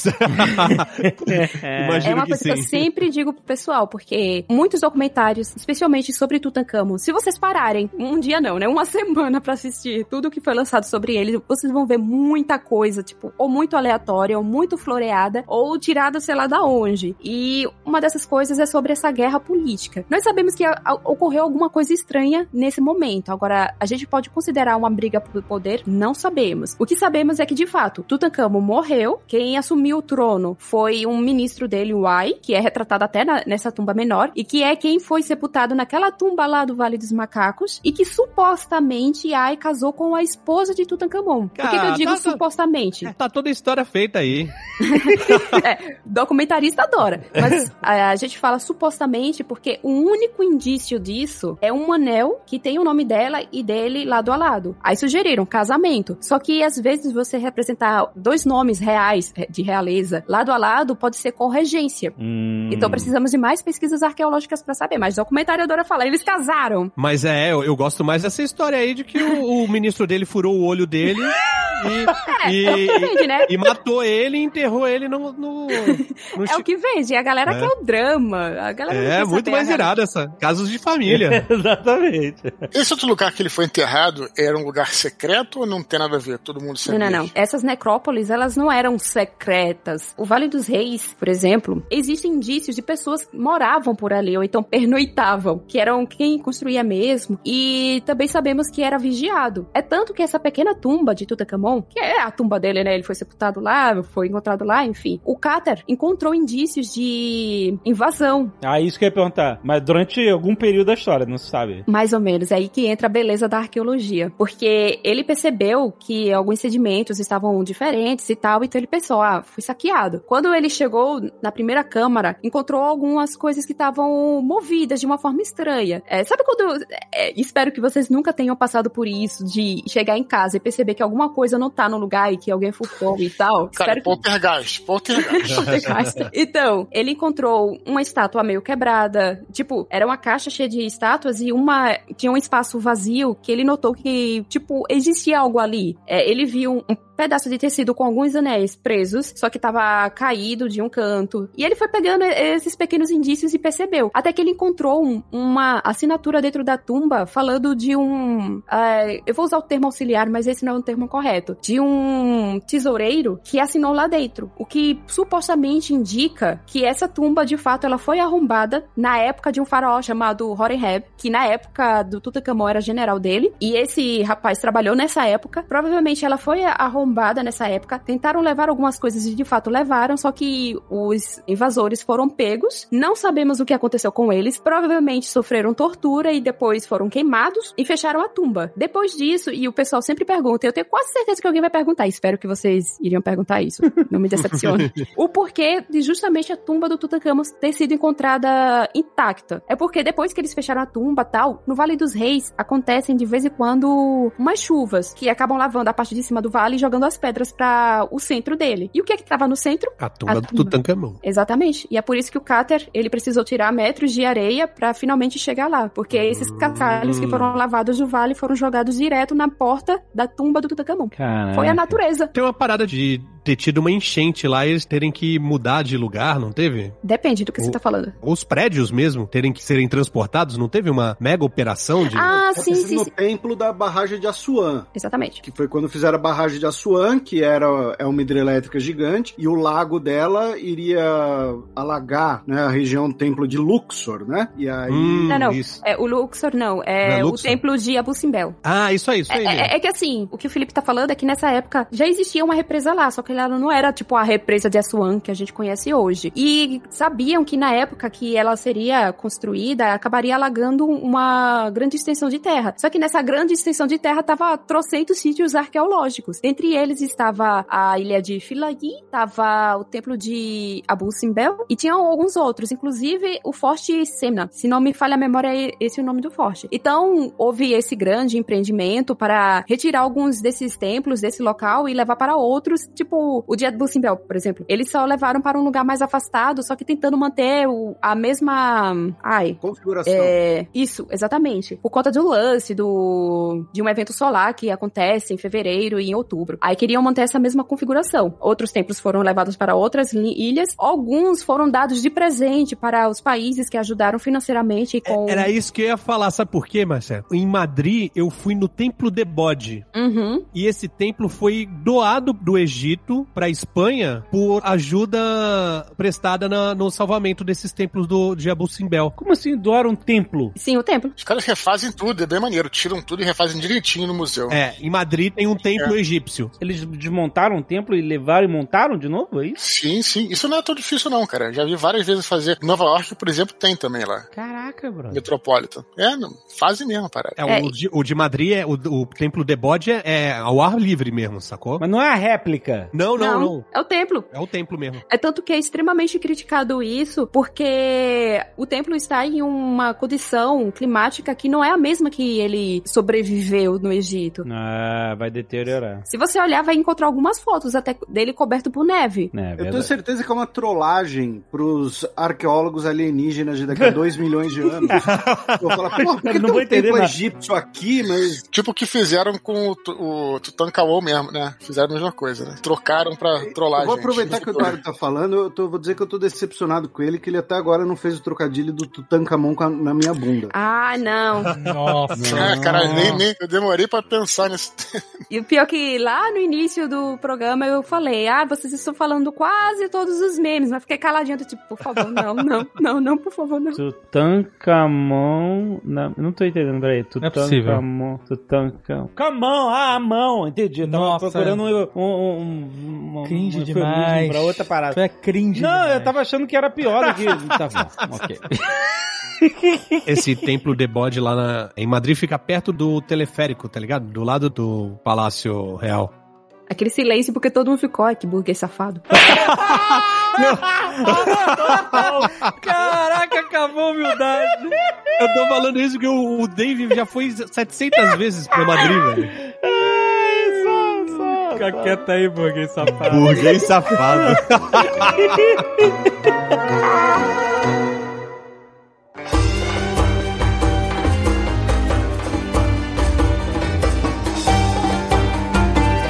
Imagino é uma que coisa que eu sim. sempre digo pro pessoal, porque muitos documentários, especialmente sobre Tutankhamon, se vocês pararem, um dia não, né? Uma semana pra assistir tudo que foi lançado sobre ele, vocês vão ver muita coisa, tipo, ou muito aleatória, ou muito floreada, ou tirada, sei lá, da onde. E uma dessas coisas é sobre essa guerra política. Nós sabemos que a- a- ocorreu alguma coisa estranha nesse momento. Agora, a gente pode considerar uma briga por poder? Não sabemos. O que sabemos é que, de fato, Tutankhamon morreu. Quem assumiu o trono foi um ministro dele, o Ai, que é retratado até na- nessa tumba menor, e que é quem foi sepultado naquela tumba lá do Vale dos Macacos, e que supostamente Ai casou com a esposa de Tutankhamon. Por que, que eu digo tá- tá- supostamente? Tá toda a história feita aí. Documentarista adora. Mas a, a gente fala supostamente porque o único indício disso é um anel que tem o nome dela e dele lado a lado. Aí sugeriram casamento. Só que às vezes você representar dois nomes reais eh, de realeza lado a lado pode ser com regência. Hum. Então precisamos de mais pesquisas arqueológicas pra saber. Mas documentário adora falar, eles casaram. Mas é, eu, eu gosto mais dessa história aí de que o, o ministro dele furou o olho dele e, e, É o que vende, né? e matou ele e enterrou ele no. no, no É chi- o que vende. A galera É. quer o drama. A galera não É, muito mais a irado essa. Casos de família. Exatamente. Esse outro lugar que ele foi enterrado era um lugar secreto ou não tem nada a ver? Todo mundo Não, sabia? não, não. Essas necrópolis, elas não eram secretas. O Vale dos Reis, por exemplo, existem indícios de pessoas que moravam por ali, ou então pernoitavam, que eram quem construía mesmo, e também sabemos que era vigiado. É tanto que essa pequena tumba de Tutankhamon, que é a tumba dele, né, ele foi sepultado lá, foi encontrado lá, enfim. O Cáter encontrou indícios de invasão, Ah, isso que eu ia perguntar. Mas durante algum período da história, não se sabe. Mais ou menos, é aí que entra a beleza da arqueologia. Porque ele percebeu que alguns sedimentos estavam diferentes e tal, então ele pensou, ah, fui saqueado. Quando ele chegou na primeira câmara, encontrou algumas coisas que estavam movidas de uma forma estranha. É, sabe quando. é, espero que vocês nunca tenham passado por isso, de chegar em casa e perceber que alguma coisa não tá no lugar e que alguém furtou e tal. Cara, espero que poltergeist, poltergeist. Poltergeist. então, ele encontrou uma estátua meio quebrada. Tipo, era uma caixa cheia de estátuas e uma. Tinha um espaço vazio que ele notou que, tipo, existia algo ali. É, ele viu um pedaço de tecido com alguns anéis presos, só que tava caído de um canto. E ele foi pegando esses pequenos indícios e percebeu. Até que ele encontrou um- uma assinatura dentro da tumba falando de um. ah, eu vou usar o termo auxiliar, mas esse não é um termo correto. De um tesoureiro que assinou lá dentro. O que supostamente indica que essa tumba, de fato, ela foi arrombada na época de um faraó chamado Horemheb, que na época do Tutankhamon era general dele. E esse rapaz trabalhou nessa época. Provavelmente ela foi arrombada nessa época. Tentaram levar algumas coisas e de fato levaram, só que os invasores foram pegos. Não sabemos o que aconteceu com eles. Provavelmente sofreram tortura e depois foram queimados e fecharam a tumba. Depois disso, e o pessoal sempre pergunta, eu tenho quase certeza que alguém vai perguntar. Espero que vocês iriam perguntar isso. Não me decepcione. o porquê de justamente a tumba do Tutankhamon ter sido encontrada intacta. É porque depois que eles fecharam a tumba tal, no Vale dos Reis acontecem de vez em quando umas chuvas que acabam lavando a parte de cima do vale e jogando as pedras para o centro dele. E o que é que tava no centro? A tumba A do tumba. Tutankhamon. Exatamente. E é por isso que o Cáter, ele precisou tirar metros de areia pra finalmente chegar lá. Porque esses cascalhos que foram lavados do vale foram jogados direto na porta da tumba do Tutankhamon. Caraca. Foi a natureza. Tem uma parada de ter tido uma enchente lá e eles terem que mudar de lugar, não teve? Depende do que você O- tá falando. Os prédios mesmo terem que serem transportados, não teve uma mega operação de. Ah, sim, sim, no sim. templo da barragem de Assuã. Exatamente. Que foi quando fizeram a barragem de Assuã, que era é uma hidrelétrica gigante, e o lago dela iria alagar né, a região do templo de Luxor, né? E aí. Hum, Não, não. isso. É, o Luxor não. É, Não é o templo de Abu Simbel. Ah, isso aí, isso aí. É, mesmo. é- é que assim, o que o Felipe tá falando é que nessa época já existia uma represa lá, só que ela não era tipo a represa de Assuan que a gente conhece hoje. E sabiam que na época que ela seria construída, acabaria alagando uma grande extensão de terra. Só que nessa grande extensão de terra tava trocentos sítios arqueológicos. Entre eles estava a ilha de Filagi, estava o templo de Abu Simbel e tinham alguns outros, inclusive o Forte Semna. Se não me falha a memória, é esse o nome do forte. Então, houve esse grande empreendimento para retirar alguns desses templos desse local e levar para outros, tipo o de Abu Simbel, por exemplo. Eles só levaram para um lugar mais afastado, só que tentando manter o- a mesma. Ai. Configuração. É, isso, exatamente. Por conta do lance do, de um evento solar que acontece em fevereiro e em outubro. Aí queriam manter essa mesma configuração. Outros templos foram levados para outras ilhas. Alguns foram dados de presente para os países que ajudaram financeiramente com. Era isso que eu ia falar, sabe por quê, Marcelo? Em Madrid, eu fui no Templo de Bode. Uhum. E esse templo foi doado do Egito pra Espanha por ajuda prestada na- no salvamento desses templos do, de Abu Simbel. Como assim doar um templo? Sim, o templo. Os caras refazem tudo, é bem maneiro. Tiram tudo e refazem direitinho no museu. É, em Madrid tem um templo egípcio. Eles desmontaram o templo e levaram e montaram de novo? É isso? Sim, sim. Isso não é tão difícil, não, cara. Já vi várias vezes fazer. Nova York, por exemplo, tem também lá. Caraca, brother. Metropolitan. É, não. Fazem mesmo, parada. É, É, o, de, o de Madrid, é, o, o templo de Bode é, é ao ar livre mesmo, sacou? Mas não é a réplica. Não, Não, não, não. É o templo. É o templo mesmo. É tanto que é extremamente criticado isso, porque o templo está em uma condição climática que não é a mesma que ele sobreviveu no Egito. Ah, vai deteriorar. Se você olhar, vai encontrar algumas fotos até dele coberto por neve. É, Eu tenho certeza que é uma trollagem pros arqueólogos alienígenas de daqui a 2 milhões de anos. Vou falar, pô, por que Não tem um entender templo egípcio aqui, mas Tipo o que fizeram com o, o Tutankhamon mesmo, né? Fizeram a mesma coisa, né? Trocaram pra trollar Eu vou gente. aproveitar que o Dário tá falando, eu tô- vou dizer que eu tô decepcionado com ele, que ele até agora não fez o trocadilho do a- na minha bunda. Ah, não. Nossa. Ah, cara, nem, nem, eu demorei pra pensar nesse. E o pior é que lá no início do programa eu falei, ah, vocês estão falando quase todos os memes, mas fiquei caladinha, tipo, por favor, não, não, não, não, por favor, não. Tutankamon. Não, não tô entendendo, peraí. é possível. Tutankamon. Tutankamon. Camão, ah, a mão, entendi. Eu tava Nossa. procurando um. um, um, um Cringe um demais. Pra outra parada. Tu é cringe Não, demais. eu tava achando que era pior do que. tá bom, ok. Esse templo de bode lá na- em Madrid fica perto do teleférico, tá ligado? Do lado do Palácio Real. Aquele silêncio porque todo mundo ficou, ai, que burguês safado. Caraca, acabou a humildade. Eu tô falando isso porque o, o Dave já foi 700 vezes pra Madrid, velho. Fica quieto aí, burguês safado. Burguês safado.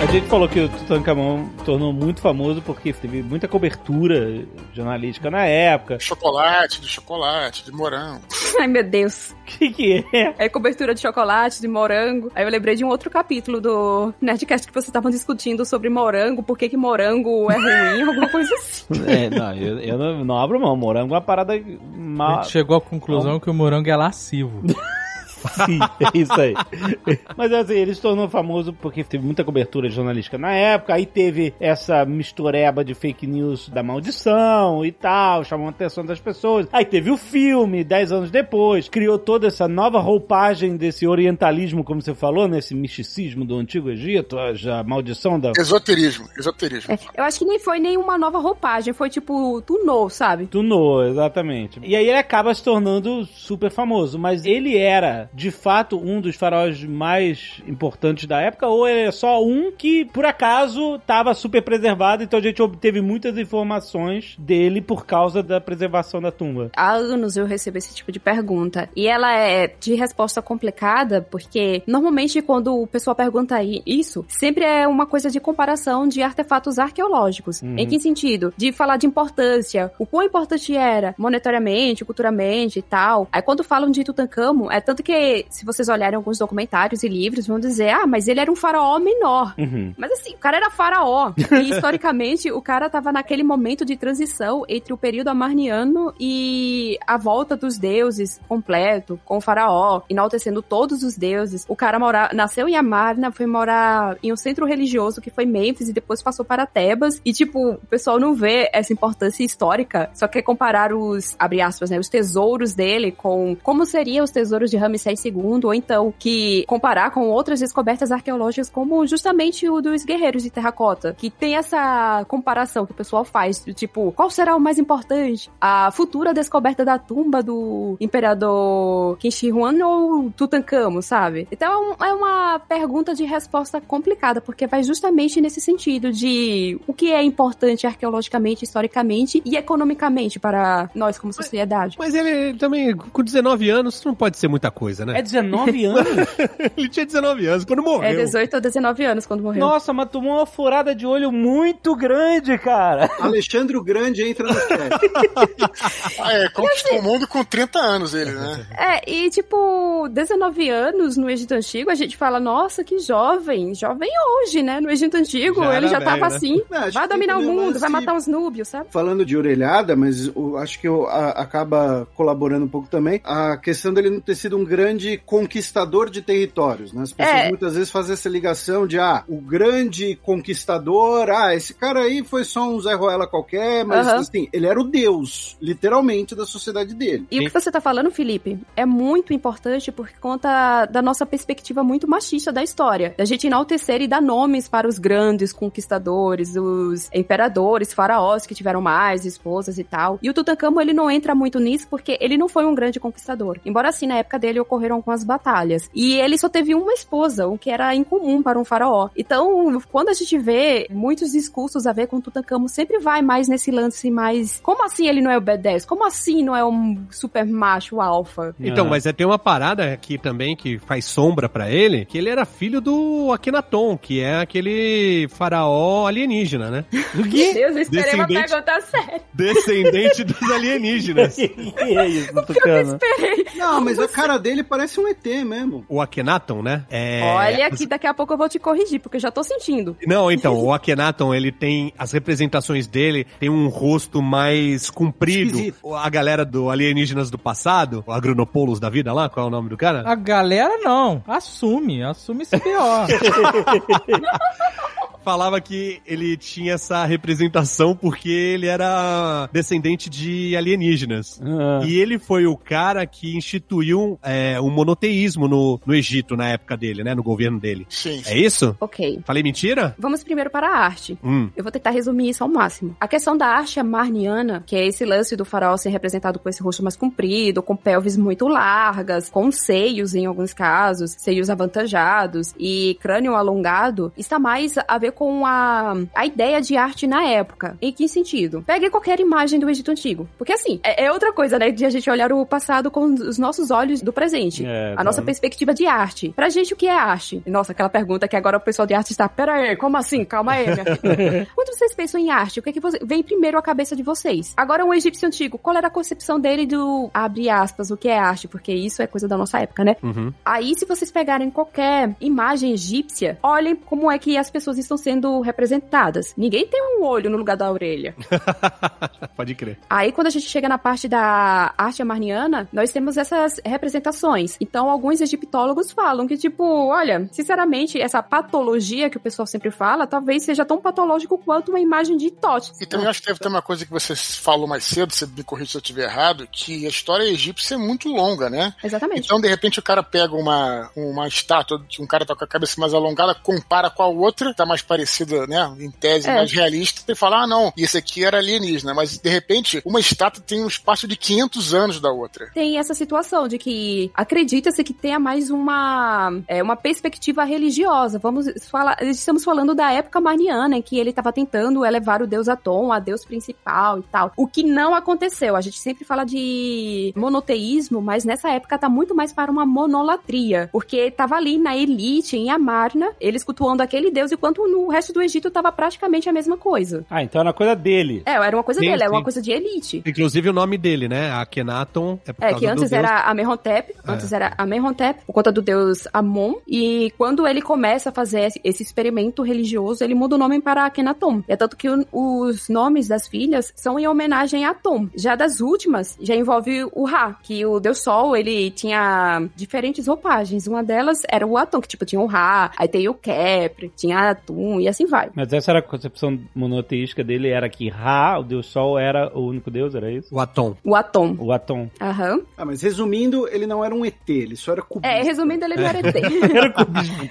A gente falou que o Tutankhamon tornou muito famoso porque teve muita cobertura jornalística na época. Chocolate, de chocolate, de morango. ai, meu Deus. O que, que é? É cobertura de chocolate, de morango. Aí eu lembrei de um outro capítulo do Nerdcast que vocês estavam discutindo sobre morango, por que que morango é ruim, alguma coisa assim. É, não, eu, eu não, não abro mão. Morango é uma parada A mal. gente chegou à conclusão que o morango é lascivo. Sim, é isso aí. Mas assim, ele se tornou famoso porque teve muita cobertura jornalística na época, aí teve essa mistureba de fake news da maldição e tal, chamou a atenção das pessoas. Aí teve o filme, dez anos depois, criou toda essa nova roupagem desse orientalismo, como você falou, nesse misticismo do Antigo Egito, a a maldição da... Esoterismo, esoterismo. É, eu acho que nem foi nenhuma nova roupagem, foi tipo, tunou, sabe? Tunou, exatamente. E aí ele acaba se tornando super famoso, mas ele era, de fato, um dos faraós mais importantes da época, ou é só um que, por acaso, estava super preservado, então a gente obteve muitas informações dele por causa da preservação da tumba. Há anos eu recebo esse tipo de pergunta. E ela é de resposta complicada, porque normalmente quando o pessoal pergunta isso, sempre é uma coisa de comparação de artefatos arqueológicos. Uhum. Em que sentido? De falar de importância, o quão importante era monetariamente, culturalmente e tal. Aí quando falam de Tutankhamon, é tanto que se vocês olharem alguns documentários e livros, vão dizer, ah, mas ele era um faraó menor. Uhum. Mas assim, o cara era faraó. E historicamente, o cara tava naquele momento de transição entre o período amarniano e a volta dos deuses completo, com o faraó, enaltecendo todos os deuses. O cara mora, nasceu em Amarna, foi morar em um centro religioso que foi Mênfis e depois passou para Tebas. E, tipo, o pessoal não vê essa importância histórica, só quer comparar os, abre aspas, né, os tesouros dele com como seriam os tesouros de Ramsés II, ou então que comparar com outras descobertas arqueológicas, como justamente o dos guerreiros de terracota, que tem essa comparação que o pessoal faz, tipo, qual será o mais importante? A futura descoberta da tumba do imperador Qin Huang ou Tutankhamon, sabe? Então é uma pergunta de resposta complicada, porque vai justamente nesse sentido de o que é importante arqueologicamente, historicamente e economicamente para nós como sociedade. Mas ele também, com 19 anos, não pode ser muita coisa, É né? 19 anos? Ele tinha 19 anos quando morreu. É 18 ou 19 anos quando morreu. Nossa, mas tomou uma furada de olho muito grande, cara. Alexandre o Grande entra no chat. Ah, é, conquistou o mundo com 30 anos ele, né? É, e tipo, 19 anos no Egito Antigo, a gente fala, nossa, que jovem. Jovem hoje, né? No Egito Antigo, Já ele já velho, tava né? assim. Não, acho vai dominar o é mundo, vai matar os núbios, sabe? Falando de orelhada, mas o- acho que o- a- acaba colaborando um pouco também, a questão dele não ter sido um grande grande conquistador de territórios, né? As pessoas É. muitas vezes fazem essa ligação de, ah, o grande conquistador, ah, esse cara aí foi só um Zé Ruela qualquer, mas Aham. assim, ele era o deus, literalmente, da sociedade dele. E o que você tá falando, Felipe, é muito importante por conta da nossa perspectiva muito machista da história. Da gente enaltecer e dar nomes para os grandes conquistadores, os imperadores, faraós que tiveram mais esposas e tal. E o Tutankhamon, ele não entra muito nisso porque ele não foi um grande conquistador. Embora assim, na época dele ocorreram algumas batalhas. E ele só teve uma esposa, o que era incomum para um faraó. Então, quando a gente vê muitos discursos a ver com Tutankhamon, sempre vai mais nesse lance mais... Como assim ele não é o B10? Como assim não é um super macho alfa? Então, Ah. mas é, tem uma parada aqui também que faz sombra pra ele, que ele era filho do Akhenaton, que é aquele faraó alienígena, né? Meu Deus, eu esperei uma Descendente. pergunta séria. Descendente dos alienígenas. que é isso, Tucano? Não, mas a cara dele parece um ET mesmo. O Akhenaton, né? É... Olha que daqui a pouco eu vou te corrigir, porque eu já tô sentindo. Não, então, o Akhenaton, ele tem as representações dele, tem um rosto mais comprido. Esquisito. A galera do Alienígenas do passado, o Agronopoulos da vida lá, qual é o nome do cara? A galera não. Assume. Assume esse pior. Falava que ele tinha essa representação porque ele era descendente de alienígenas. Ah. E ele foi o cara que instituiu é, o monoteísmo no, no Egito na época dele, né? No governo dele. Sim. É isso? Ok. Falei mentira? Vamos primeiro para a arte. Hum. Eu vou tentar resumir isso ao máximo. A questão da arte amarniana, que é esse lance do faraó ser representado com esse rosto mais comprido, com pelvis muito largas, com seios em alguns casos, seios avantajados e crânio alongado, está mais a ver com a, a ideia de arte na época. Em que sentido? Pegue qualquer imagem do Egito Antigo. Porque assim, é, é outra coisa, né? De a gente olhar o passado com os nossos olhos do presente. É, a tá. nossa perspectiva de arte. Pra gente, o que é arte? Nossa, aquela pergunta que agora o pessoal de arte está. Pera aí, como assim? Calma aí, minha filha. Quando vocês pensam em arte, o que é que você- vem primeiro à cabeça de vocês? Agora, o egípcio antigo, qual era a concepção dele do abre aspas, o que é arte? Porque isso é coisa da nossa época, né? Uhum. Aí, se vocês pegarem qualquer imagem egípcia, olhem como é que as pessoas estão sendo representadas. Ninguém tem um olho no lugar da orelha. Pode crer. Aí, quando a gente chega na parte da arte amarniana, nós temos essas representações. Então, alguns egiptólogos falam que, tipo, olha, sinceramente, essa patologia que o pessoal sempre fala, talvez seja tão patológico quanto uma imagem de Tote. E também acho que deve ter uma coisa que você falou mais cedo, você me corrige se eu estiver errado, que a história egípcia é muito longa, né? Exatamente. Então, de repente, o cara pega uma, uma estátua de um cara que tá com a cabeça mais alongada, compara com a outra, tá mais parecida, né? Em tese, É. mais realista, e fala: ah, não, isso aqui era alienígena. Mas, de repente, uma estátua tem um espaço de 500 anos da outra. tem essa situação de que acredita-se que tenha mais uma, é, uma perspectiva religiosa. Vamos falar, estamos falando da época maniana, em que ele estava tentando elevar o deus Atom a deus principal e tal. O que não aconteceu. A gente sempre fala de monoteísmo, mas nessa época tá muito mais para uma monolatria, porque tava ali na elite, em Amarna, eles cultuando aquele deus, enquanto no resto do Egito tava praticamente a mesma coisa. Ah, então era coisa dele. É, era uma coisa Sim, dele, era uma sim. coisa de elite. Inclusive o nome dele, né? Akhenaton é por É, causa que do antes deus- era Amenhotep, antes era Amenhotep, por conta do deus Amon, e quando ele começa a fazer esse- experimento religioso, ele muda o nome para Akhenaton. É tanto que o- os nomes das filhas são em homenagem a Atom. Já das últimas, já envolve o Ra, que o deus Sol, ele tinha diferentes roupagens. Uma delas era o Atom, que tipo, tinha o Ra, aí tem o Kepri, tinha E assim vai. Mas essa era a concepção monoteística dele, era que Ra, o deus Sol, era o único deus, era isso? O Atom. O Atom. O Atom. Aham. Ah, mas resumindo, ele não era um ET, ele só era cubista. É, resumindo, ele não era ET. Era cubismo.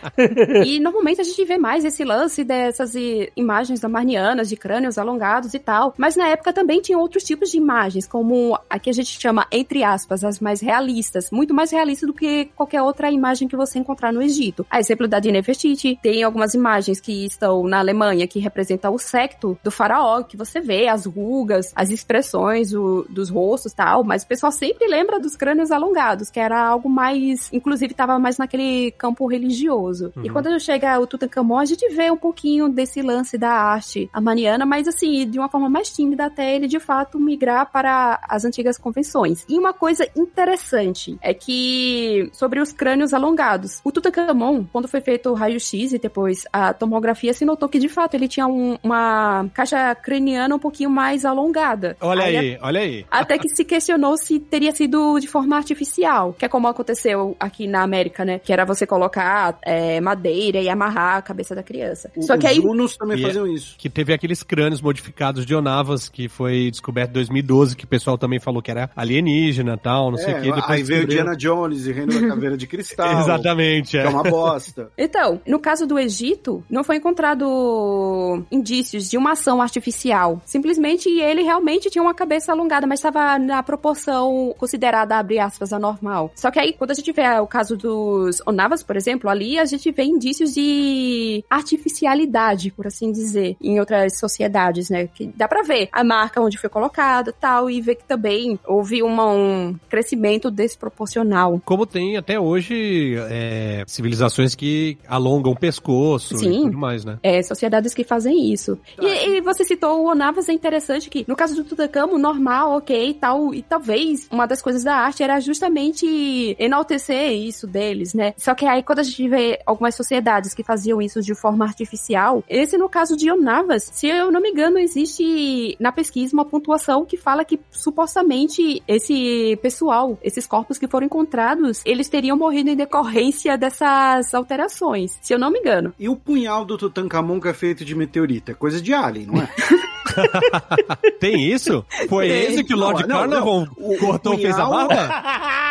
E normalmente a gente vê mais esse lance dessas imagens amarnianas, de crânios alongados e tal. Mas na época também tinha outros tipos de imagens, como a que a gente chama, entre aspas, as mais realistas. Muito mais realistas do que qualquer outra imagem que você encontrar no Egito. A exemplo da Nefertiti, tem algumas imagens que estão na Alemanha que representam o secto do faraó, que você vê as rugas, as expressões o- dos rostos e tal. Mas o pessoal sempre lembra dos crânios alongados, que era algo mais, inclusive estava mais naquele campo religioso. E quando chega o Tutankhamon, a gente vê um pouquinho desse lance da arte armaniana, mas assim, de uma forma mais tímida até ele de fato migrar para as antigas convenções. E uma coisa interessante é que sobre os crânios alongados, o Tutankhamon, quando foi feito o raio-x e depois a tomografia, se notou que de fato ele tinha um- uma caixa craniana um pouquinho mais alongada. Olha Aí, aí, olha aí. até que se questionou se teria sido de forma artificial, que é como aconteceu aqui na América, né? Que era você colocar é, madeira e amarrar a cabeça da criança. O- Só que os aí. Unos também E é- faziam isso. Que teve aqueles crânios modificados de Onavas, que foi descoberto em 2012, que o pessoal também falou que era alienígena e tal, não sei o É, que. Depois aí veio. Diana Jones e Reino da Caveira de Cristal. Exatamente, é. é uma bosta. Então, no caso do Egito, não foi encontrado indícios de uma ação artificial. Simplesmente ele realmente tinha uma cabeça alongada, mas estava na proporção considerada, abre aspas, anormal. Só que aí, quando a gente vê o caso dos Onavas, por exemplo, ali a gente vê indícios de artificialidade, por assim dizer, em outras sociedades, né? Que dá pra ver a marca onde foi colocado tal, e ver que também houve uma- um crescimento desproporcional. Como tem até hoje é, civilizações que alongam o pescoço Sim. e tudo mais, né? É, sociedades que fazem isso. E, e você citou o Onavas, é interessante que, no caso do Tutankhamon, normal, ok, tal, e talvez uma das coisas da arte era justamente enaltecer isso deles, né? Só que aí, quando a gente vê algumas sociedades que faziam isso de forma artificial, esse no caso de Onavas, se eu não me engano, existe na pesquisa uma pontuação que fala que supostamente esse pessoal, esses corpos que foram encontrados, eles teriam morrido em decorrência dessas alterações, se eu não me engano. E o punhal do Tutankhamon que é feito de meteorito? É coisa de alien, não é? Tem isso? Foi Tem. esse que o Lord Não, Carnarvon. O- cortou o e fez a punhal- barba?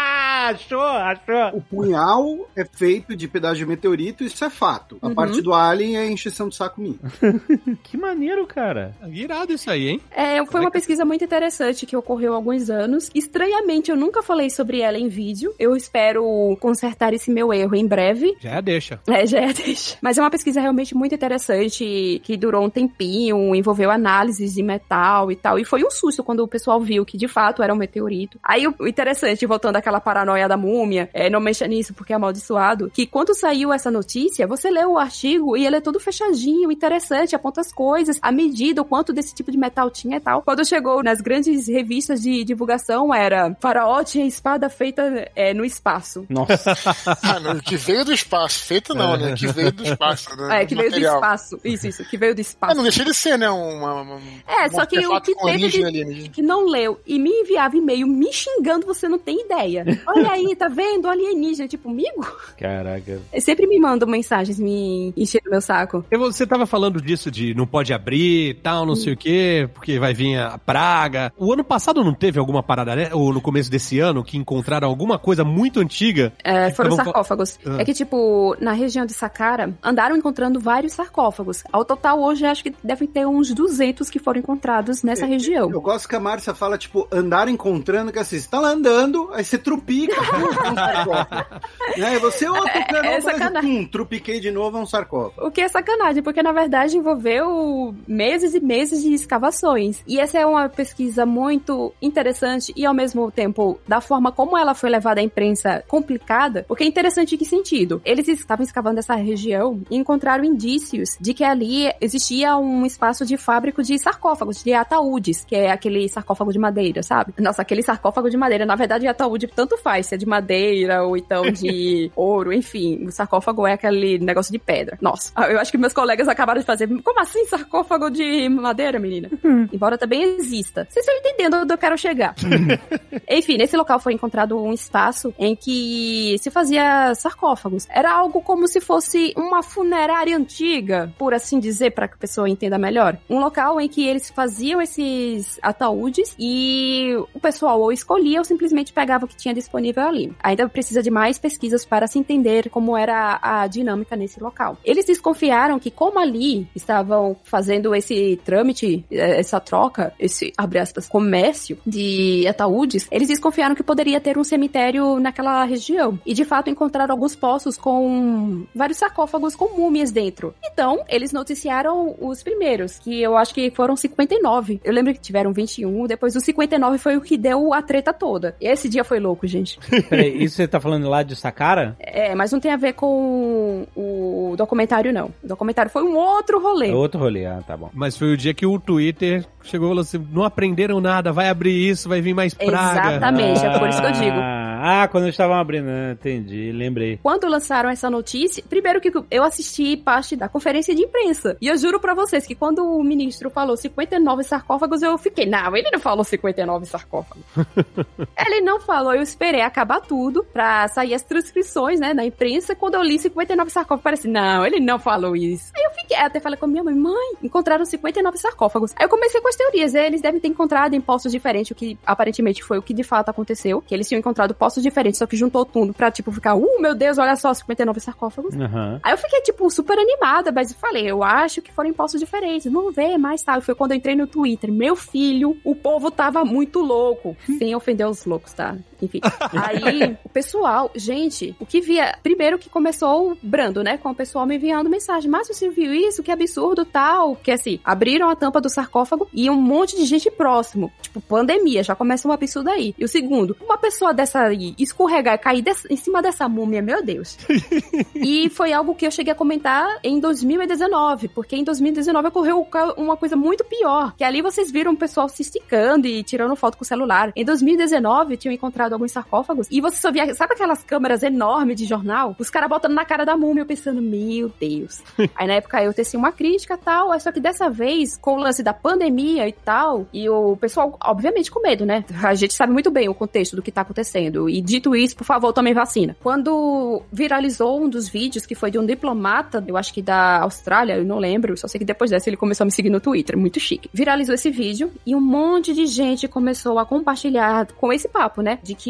achou, achou. O punhal é feito de pedaço de meteorito, isso é fato. A Uhum. parte do alien é encheção de saco minha. Que maneiro, cara. Irado isso aí, hein? É, foi uma pesquisa muito interessante que ocorreu há alguns anos. Estranhamente, eu nunca falei sobre ela em vídeo. Eu espero consertar esse meu erro em breve. Já deixa. É, já é, deixa. Mas é uma pesquisa realmente muito interessante, que durou um tempinho, envolveu análises de metal e tal. E foi um susto quando o pessoal viu que de fato era um meteorito. Aí o interessante, voltando àquela paranoia da múmia, é, não mexa nisso porque é amaldiçoado, que quando saiu essa notícia, você lê o artigo e ele é todo fechadinho, interessante, aponta as coisas, a medida, o quanto desse tipo de metal tinha e tal. Quando chegou nas grandes revistas de divulgação, era Faraó tinha espada feita é, no espaço. Nossa. Ah, não, que veio do espaço. Feito não, né? Que veio do espaço. Né? É, que veio do espaço. Isso, isso, que veio do Ah, espaço. não deixa de ser, né? Uma, uma, É, só que o que teve de- que não leu e me enviava e-mail me xingando, você não tem ideia. Olha aí, tá vendo? Alienígena, tipo, amigo? Caraca. Eles sempre me mandam mensagens me enchendo meu saco. E Você tava falando disso de não pode abrir e tal, não sei o quê, porque vai vir a praga. O ano passado não teve alguma parada, né? Ou no começo desse ano, que encontraram alguma coisa muito antiga? É, foram Estavam sarcófagos. Ah. É que, tipo, na região de Saqqara, andaram encontrando vários sarcófagos. Ao total, hoje, acho que devem ter uns 200 que foram encontrados nessa região. Eu gosto que a Márcia fala, tipo, andar encontrando, que assim, você tá lá andando, aí você trupica, é um sarcófago. né? Você, ô, tocando, é é, sacanagem. pum, trupiquei de novo, é um sarcófago. O que é sacanagem, porque na verdade envolveu meses e meses de escavações. E essa é uma pesquisa muito interessante e ao mesmo tempo, da forma como ela foi levada à imprensa, complicada. Porque é interessante em que sentido? Eles estavam escavando essa região e encontraram indícios de que ali existia um espaço de fábrico de sarcófagos, de ataúdes, que é aquele sarcófago de madeira, sabe? Nossa, aquele sarcófago de madeira. Na verdade, ataúde tanto faz, se é de madeira ou então de ouro, enfim. O sarcófago é aquele negócio de pedra. Nossa, eu acho que meus colegas acabaram de fazer. Como assim sarcófago de madeira, menina? Embora também exista. Vocês estão entendendo onde eu quero chegar. Enfim, nesse local foi encontrado um espaço em que se fazia sarcófagos. Era algo como se fosse uma funerária antiga, por assim dizer, para que a pessoa entenda melhor. Um local em que eles faziam esses ataúdes e o pessoal ou escolhia ou simplesmente pegava o que tinha disponível ali. Ainda precisa de mais pesquisas para se entender como era a dinâmica nesse local. Eles desconfiaram que como ali estavam fazendo esse trâmite, eh, essa troca, esse, abre aspas, comércio de ataúdes, eles desconfiaram que poderia ter um cemitério naquela região. E de fato encontraram alguns poços com vários sarcófagos com múmias dentro. Então, eles noticiaram os primeiros, que eu acho que foram 59. Eu lembro que tiveram 21, depois o 59 foi o que deu a treta toda. E esse dia foi louco, gente. Peraí, isso você tá falando lá de Saqqara? É, mas não tem a ver com o documentário, não. O documentário foi um outro rolê. É outro rolê, ah, tá bom. Mas foi o dia que o Twitter chegou e falou assim: não aprenderam nada, vai abrir isso, vai vir mais praga. Exatamente, é por isso que eu digo. Ah, quando eles estavam abrindo, ah, entendi, lembrei. Quando lançaram essa notícia, primeiro que eu assisti parte da conferência de imprensa. E eu juro pra vocês que quando o ministro falou 59 sarcófagos, eu fiquei, não, ele não falou 59 sarcófagos. ele não falou, eu esperei acabar tudo pra sair as transcrições, né, na imprensa. Quando eu li 59 sarcófagos, parece, não, ele não falou isso. Aí eu fiquei, até falei com a minha mãe, mãe, encontraram 59 sarcófagos. Aí eu comecei com as teorias, eles devem ter encontrado em postos diferentes, o que aparentemente foi o que de fato aconteceu, que eles tinham encontrado postos diferentes, só que juntou tudo pra, tipo, ficar, uh, meu Deus, olha só, 59 sarcófagos. Aham. Aí eu fiquei, tipo, super animada, mas eu falei, eu acho que foram impostos diferentes, vamos ver mais tal. Foi quando eu entrei no Twitter, meu filho, o povo tava muito louco, sem ofender os loucos, tá? Enfim. Aí, o pessoal, gente, o que via, primeiro que começou o brando, né, com o pessoal me enviando mensagem, mas você viu isso? Que absurdo, tal. Que assim, abriram a tampa do sarcófago e um monte de gente próximo, tipo, pandemia, já começa um absurdo aí. E o segundo, uma pessoa dessa aí escorregar e cair dessa- em cima dessa múmia, meu Deus. E foi algo que eu cheguei a comentar em 2019, porque em 2019 ocorreu uma coisa muito pior, que ali vocês viram o pessoal se esticando e tirando foto com o celular. Em 2019 tinham encontrado alguns sarcófagos e você só via, sabe aquelas câmeras enormes de jornal? Os caras botando na cara da múmia, eu pensando, meu Deus. Aí na época eu teci uma crítica e tal, só que dessa vez, com o lance da pandemia e tal, e o pessoal, obviamente, com medo, né? A gente sabe muito bem o contexto do que tá acontecendo. E dito isso, por favor, tomem vacina. Quando viralizou um dos vídeos que foi de um diplomata, eu acho que da Austrália, eu não lembro, só sei que depois dessa ele começou a me seguir no Twitter, muito chique. Viralizou esse vídeo e um monte de gente começou a compartilhar com esse papo, né? De que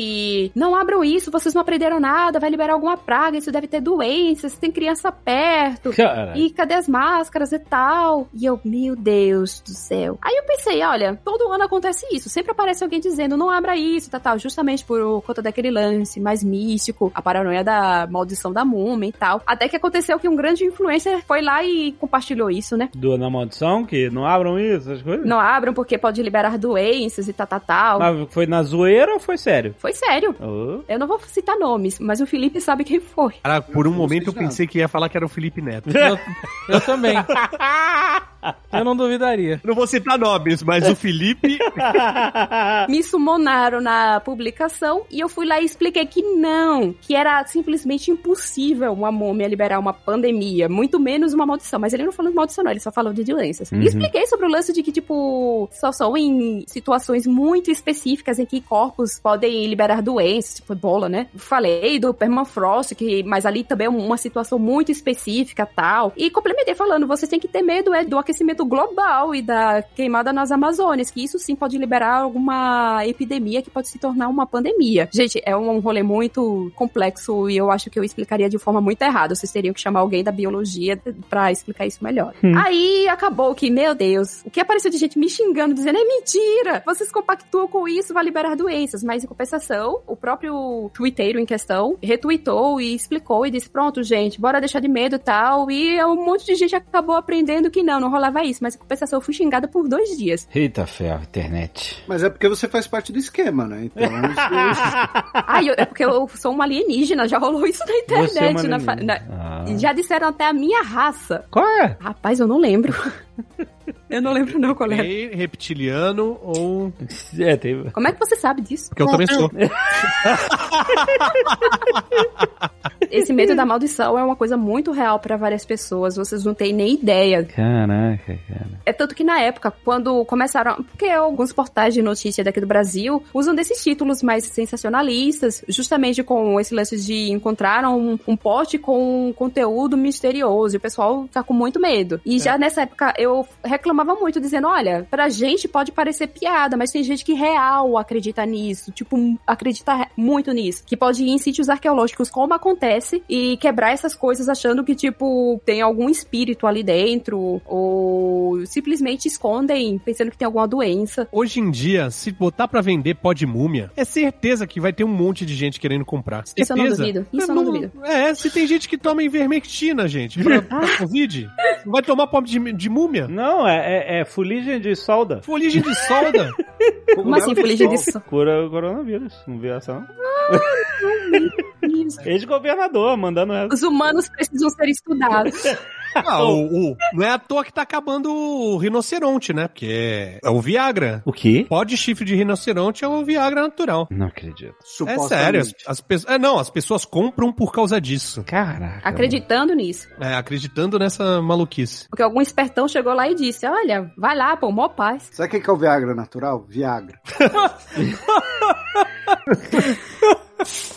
não abram isso, vocês não aprenderam nada, vai liberar alguma praga, isso deve ter doenças, tem criança perto. Cara, E cadê as máscaras e tal? E eu, meu Deus do céu. Aí eu pensei, olha, todo ano acontece isso. Sempre aparece alguém dizendo, não abra isso, tal, tal. Justamente por conta daquele lance mais místico, a paranoia da maldição da múmia e tal. Até que aconteceu que um grande influencer foi lá e compartilhou isso, né? do Na Maldição, que não abram isso, essas coisas? Não abram porque pode liberar doenças e tal, tal, tal. Mas foi na zoeira ou foi sério? Foi sério. Oh. Eu não vou citar nomes, mas o Felipe sabe quem foi. Cara, por um momento eu pensei que ia falar que era o Felipe Neto. Eu, eu também. Eu não duvidaria. Não vou citar nomes, mas o Felipe. me sumonaram na publicação e eu fui lá e expliquei que não, que era simplesmente impossível uma múmia liberar uma pandemia, muito menos uma maldição. Mas ele não falou de maldição, não, ele só falou de doenças. Uhum. E expliquei sobre o lance de que, tipo, só são em situações muito específicas em que corpos podem liberar doenças, tipo ebola, né? Falei do permafrost, que, mas ali também é uma situação muito específica tal. E complementei falando, vocês têm que ter medo é, do aquecimento global e da queimada nas Amazônias, que isso sim pode liberar alguma epidemia que pode se tornar uma pandemia. Gente, é um rolê muito complexo e eu acho que eu explicaria de forma muito errada. Vocês teriam que chamar alguém da biologia pra explicar isso melhor. Aí acabou que, meu Deus, o que apareceu de gente me xingando, dizendo é mentira! Vocês compactuam com isso, vai liberar doenças. Mas em compensação, o próprio twitteiro em questão retweetou e explicou e disse: pronto, gente, bora deixar de medo e tal. E um monte de gente acabou aprendendo que não, não rolava isso. Mas em compensação, eu fui xingada por dois dias. Eita ferro, internet. Mas é porque você faz parte do esquema, né? Então, Ai, eu- é porque eu sou uma alienígena, já rolou isso na Você é uma internet. na fa- alienígena. na- Ah. Já disseram até a minha raça. Qual é? Rapaz, eu não lembro. Eu não lembro não qual é. Reptiliano ou. É, teve. Como é que você sabe disso? Porque eu também sou. Esse medo da maldição é uma coisa muito real pra várias pessoas. Vocês não têm nem ideia. Caraca, cara. É tanto que na época, quando começaram. Porque alguns portais de notícia daqui do Brasil usam desses títulos mais sensacionalistas, justamente com esse lance de encontrar um, um pote com conteúdo misterioso. E o pessoal tá com muito medo. E já nessa época eu reclamava muito, dizendo: olha, pra gente pode parecer piada, mas tem gente que real acredita nisso. Tipo, acredita muito nisso. Que pode ir em sítios arqueológicos, como acontece, e quebrar essas coisas achando que, tipo, tem algum espírito ali dentro, ou simplesmente escondem pensando que tem alguma doença. Hoje em dia, se botar pra vender pó de múmia, é certeza que vai ter um monte de gente querendo comprar. Isso eu não Certeza. duvido. Isso eu não duvido. É, se tem gente que toma ivermectina, gente, pra, pra Covid, não vai tomar pó de, de múmia? Não, é, é, é fuligem de solda. Fuligem de solda? Como assim, fuligem de sol? Cura o coronavírus. Não viu essa, não? Isso. Ex-governador, mandando essa. Os humanos precisam ser estudados. Ah, o, o- não é à toa que tá acabando o rinoceronte, né? Porque é, é o Viagra. O quê? Pó de chifre de rinoceronte é o Viagra natural. Não acredito. É sério, as, as pessoas. É, não, as pessoas compram por causa disso. Caraca. Acreditando nisso. É, acreditando nessa maluquice. Porque algum espertão chegou lá e disse: Olha, vai lá, pô, mó paz. Sabe o que que é o Viagra natural? Viagra.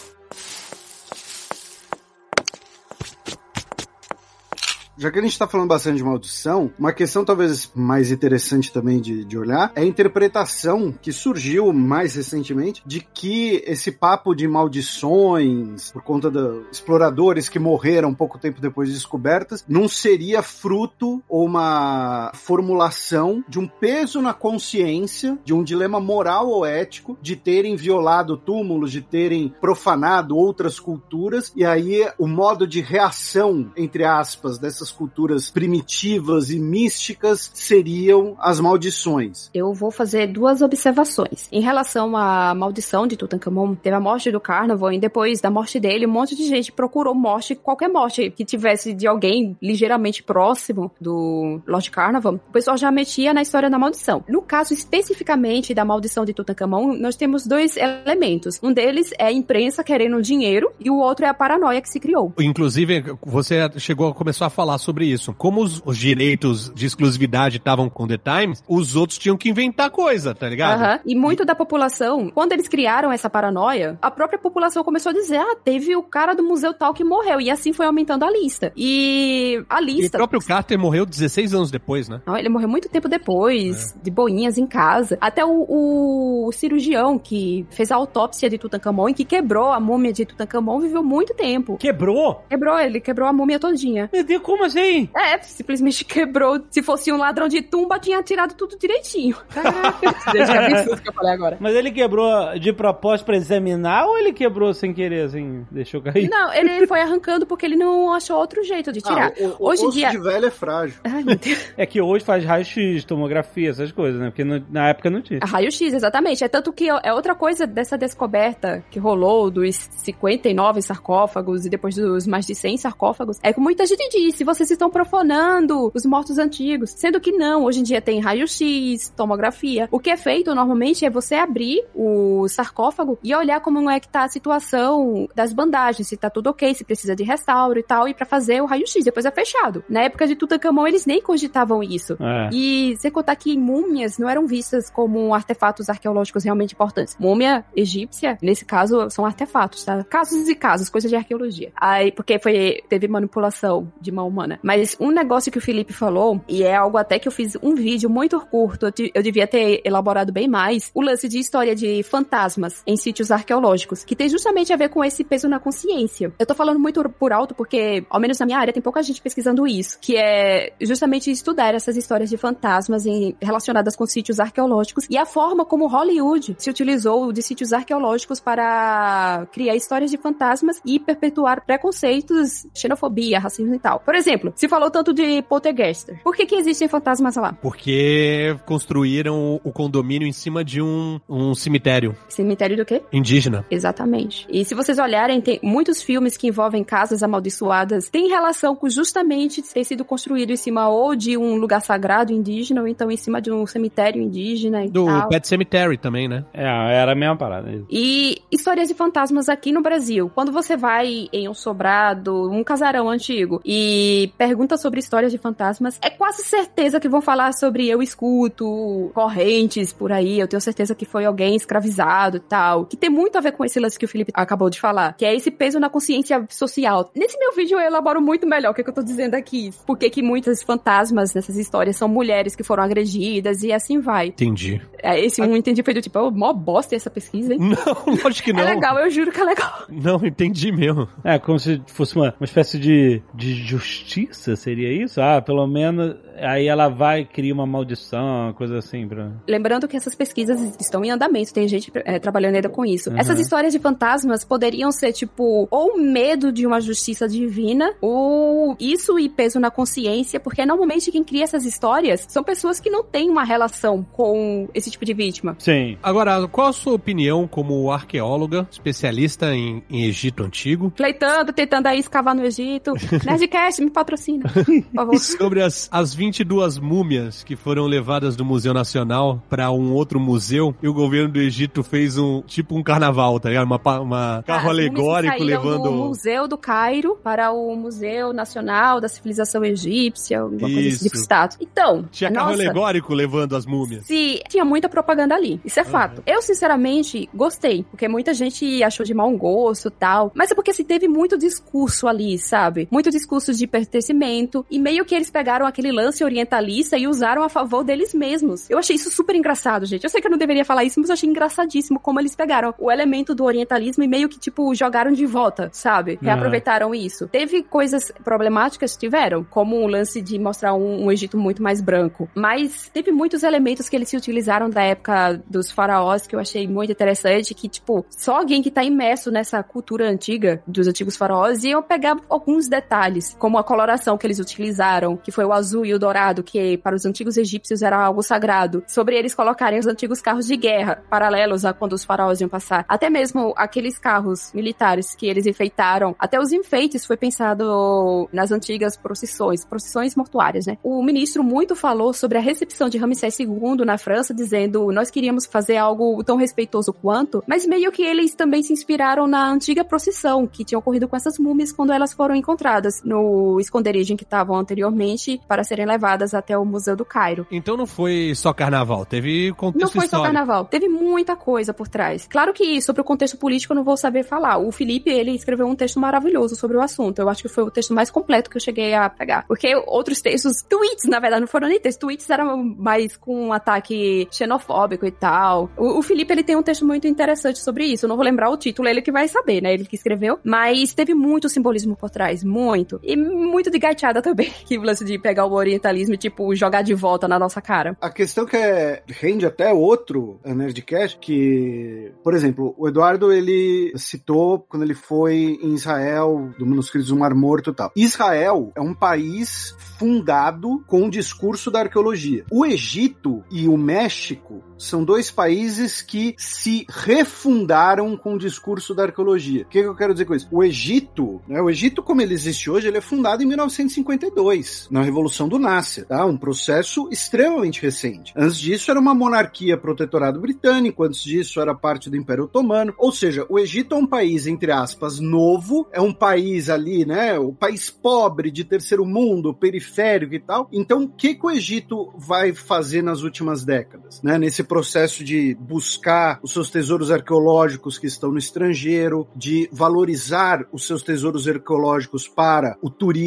Já que a gente está falando bastante de maldição, uma questão talvez mais interessante também de, de olhar é a interpretação que surgiu mais recentemente de que esse papo de maldições, por conta dos exploradores que morreram pouco tempo depois de descobertas, não seria fruto ou uma formulação de um peso na consciência, de um dilema moral ou ético, de terem violado túmulos, de terem profanado outras culturas, e aí o modo de reação, entre aspas, dessas culturas primitivas e místicas seriam as maldições. Eu vou fazer duas observações. Em relação à maldição de Tutankhamon, teve a morte do Carnival e depois da morte dele, um monte de gente procurou morte, qualquer morte que tivesse de alguém ligeiramente próximo do Lord Carnival, o pessoal já metia na história da maldição. No caso especificamente da maldição de Tutankhamon, nós temos dois elementos. Um deles é a imprensa querendo dinheiro e o outro é a paranoia que se criou. Inclusive, você chegou, começou a falar sobre isso. Como os, os direitos de exclusividade estavam com The Times, os outros tinham que inventar coisa, tá ligado? Aham. E muito da população, quando eles criaram essa paranoia, a própria população começou a dizer: ah, teve o cara do museu tal que morreu. E assim foi aumentando a lista. E a E o lista. próprio Carter morreu 16 anos depois, né? Não, ele morreu muito tempo depois, de boinhas em casa. Até o, o cirurgião que fez a autópsia de Tutankhamon e que quebrou a múmia de Tutankhamon viveu muito tempo. Quebrou? Quebrou, ele quebrou a múmia todinha. Meu Deus, como assim? É, simplesmente quebrou. Se fosse um ladrão de tumba, tinha tirado tudo direitinho. Caraca, que absurdo que eu falei agora. Mas ele quebrou de propósito pra examinar ou ele quebrou sem querer, assim, deixou cair? Não, ele foi arrancando porque ele não achou outro jeito de tirar. Ah, o, o Hoje em osso dia. de velho é frágil. Ai, meu Deus. É que hoje faz raio-x, tomografia, essas coisas, né? Porque no- na época não tinha. Raio-X, exatamente. É tanto que é outra coisa dessa descoberta que rolou dos 59 sarcófagos e depois dos mais de 100 sarcófagos. É que muita gente disse, vocês estão profanando os mortos antigos. Sendo que não, hoje em dia tem raio-x, tomografia. O que é feito normalmente é você abrir o sarcófago e olhar como é que tá a situação das bandagens, se tá tudo ok, se precisa de restauro e tal, e pra fazer o raio-x. Depois é fechado. Na época de Tutankhamon, eles nem cogitavam isso. É. E sem contar que múmias não eram vistas como artefatos arqueológicos realmente importantes. Múmia egípcia, nesse caso, são artefatos, tá? Casos e casos, coisa de arqueologia. Aí, porque foi, teve manipulação de mão humana. Mas um negócio que o Felipe falou, e é algo até que eu fiz um vídeo muito curto, eu devia ter elaborado bem mais, o lance de história de fantasmas em sítios arqueológicos, que tem justamente a ver com esse peso na consciência. Eu tô falando muito por alto porque, ao menos na minha área, tem pouca gente pesquisando isso, que é justamente estudar essas histórias de fantasmas em- relacionadas com sítios arqueológicos e a forma como Hollywood se utilizou de sítios arqueológicos para criar histórias de fantasmas e perpetuar preconceitos, xenofobia, racismo e tal. Por exemplo, se falou tanto de poltergeister. Por que que existem fantasmas lá? Porque construíram o condomínio em cima de um, um cemitério Cemitério do quê? indígena. Exatamente. E se vocês olharem, tem muitos filmes que envolvem casas amaldiçoadas, tem relação com justamente ter sido construído em cima ou de um lugar sagrado indígena, ou então em cima de um cemitério indígena e Do tal. Pet Cemetery também, né? É, era a mesma parada. E histórias de fantasmas aqui no Brasil. Quando você vai em um sobrado, um casarão antigo, e pergunta sobre histórias de fantasmas, é quase certeza que vão falar sobre eu escuto correntes por aí, eu tenho certeza que foi alguém escravizado e tal. Que tem muito a ver com esse lance que o Felipe acabou de falar, que é esse peso na consciência social. Nesse meu vídeo eu elaboro muito melhor o que, é que eu tô dizendo aqui. Por que que muitas fantasmas nessas histórias são mulheres que foram agredidas e assim vai. Entendi. É, Esse um entendi foi do tipo, oh, mó bosta essa pesquisa, hein? Não, lógico que não. É legal, eu juro que é legal. Não, entendi mesmo. É, como se fosse uma, uma espécie de, de justiça, seria isso? Ah, pelo menos aí ela vai e cria uma maldição, uma coisa assim. Pra... Lembrando que essas pesquisas estão em andamento, tem gente é, trabalhando ainda com isso. Uhum. Essas histórias de fantasmas poderiam ser, tipo, ou medo de uma justiça divina, ou isso e peso na consciência, porque normalmente quem cria essas histórias são pessoas que não têm uma relação com esse tipo de vítima. Sim. Agora, qual a sua opinião como arqueóloga, especialista em, em Egito Antigo, Pleitando, tentando aí escavar no Egito. Nerdcast, me patrocina, por favor. sobre as, as 22 múmias que foram levadas do Museu Nacional para um outro museu e o governo do Egito fez um tipo um carnaval, tá ligado? Uma, uma carro alegórico saíram do levando. Museu do Cairo para o Museu Nacional da Civilização Egípcia, alguma coisa Isso. tipo status. Então, Tinha carro nossa, alegórico levando as múmias. Se tinha muita propaganda ali. Isso é fato. Eu, sinceramente, gostei. Porque muita gente achou de mau gosto e tal. Mas é porque se teve muito discurso ali, sabe? Muito discurso de pertencimento. E meio que eles pegaram aquele lance orientalista e usaram a favor deles mesmos. Eu achei isso super engraçado, gente. Eu sei que eu não deveria falar isso, mas eu achei engraçadíssimo como eles pegaram o elemento do orientalismo e meio que, tipo, jogaram de volta, sabe? Reaproveitaram isso. Teve coisas problemáticas, tiveram, como o lance de mostrar um, um Egito muito mais branco. Mas teve muitos elementos que eles se utilizaram da época dos faraós que eu achei muito interessante, que, tipo, só alguém que tá imerso nessa cultura antiga dos antigos faraós ia pegar alguns detalhes, como a coloração que eles utilizaram, que foi o azul e o dourado, que para os antigos egípcios era algo sagrado, sobre eles colocarem os antigos carros de guerra, paralelos a quando os faraós iam passar. Até mesmo aqueles carros militares que eles enfeitaram, até os enfeites foi pensado nas antigas procissões, procissões mortuárias, né? O ministro muito falou sobre a recepção de Ramsés II na França, dizendo nós queríamos fazer algo tão respeitoso quanto, mas meio que eles também se inspiraram na antiga procissão que tinha ocorrido com essas múmias quando elas foram encontradas no esconderijo em que estavam anteriormente para serem levadas até o Museu do Cairo. Então não foi só carnaval, teve contexto Não foi só histórico. carnaval, teve muita coisa por trás. Claro que sobre o contexto político eu não vou saber falar. O Felipe, ele escreveu um texto maravilhoso sobre o assunto. Eu acho que foi o texto mais completo que eu cheguei a pegar. Porque outros textos, tweets, na verdade, não foram nem textos. Tweets eram mais com um ataque xenofóbico e tal. O, o Felipe, ele tem um texto muito interessante sobre isso. Eu não vou lembrar o título, ele que vai saber, né? Ele que escreveu. Mas teve muito simbolismo por trás, muito. E muito de gaiteada também. Que o lance de pegar o orientalismo e, tipo, jogar de volta na nossa cara. A questão que é, rende até outro Nerdcast, que, por exemplo, o Eduardo, ele citou quando ele foi em Israel, do Manuscritos do Mar Morto e tal. Israel é um país fundado com o discurso da arqueologia. O Egito e o México são dois países que se refundaram com o discurso da arqueologia. O que, que eu quero dizer com isso? O Egito, né, o Egito como ele existe hoje, ele é fundado em 1952, na Revolução do Nasser, tá? Um processo extremamente recente. Antes disso era uma monarquia protetorado britânico, antes disso era parte do Império Otomano, ou seja, o Egito é um país, entre aspas, novo, é um país ali, né, o país pobre de terceiro mundo, periférico e tal. Então, o que, que o Egito vai fazer nas últimas décadas, né? Nesse processo de buscar os seus tesouros arqueológicos que estão no estrangeiro, de valorizar os seus tesouros arqueológicos para o turismo.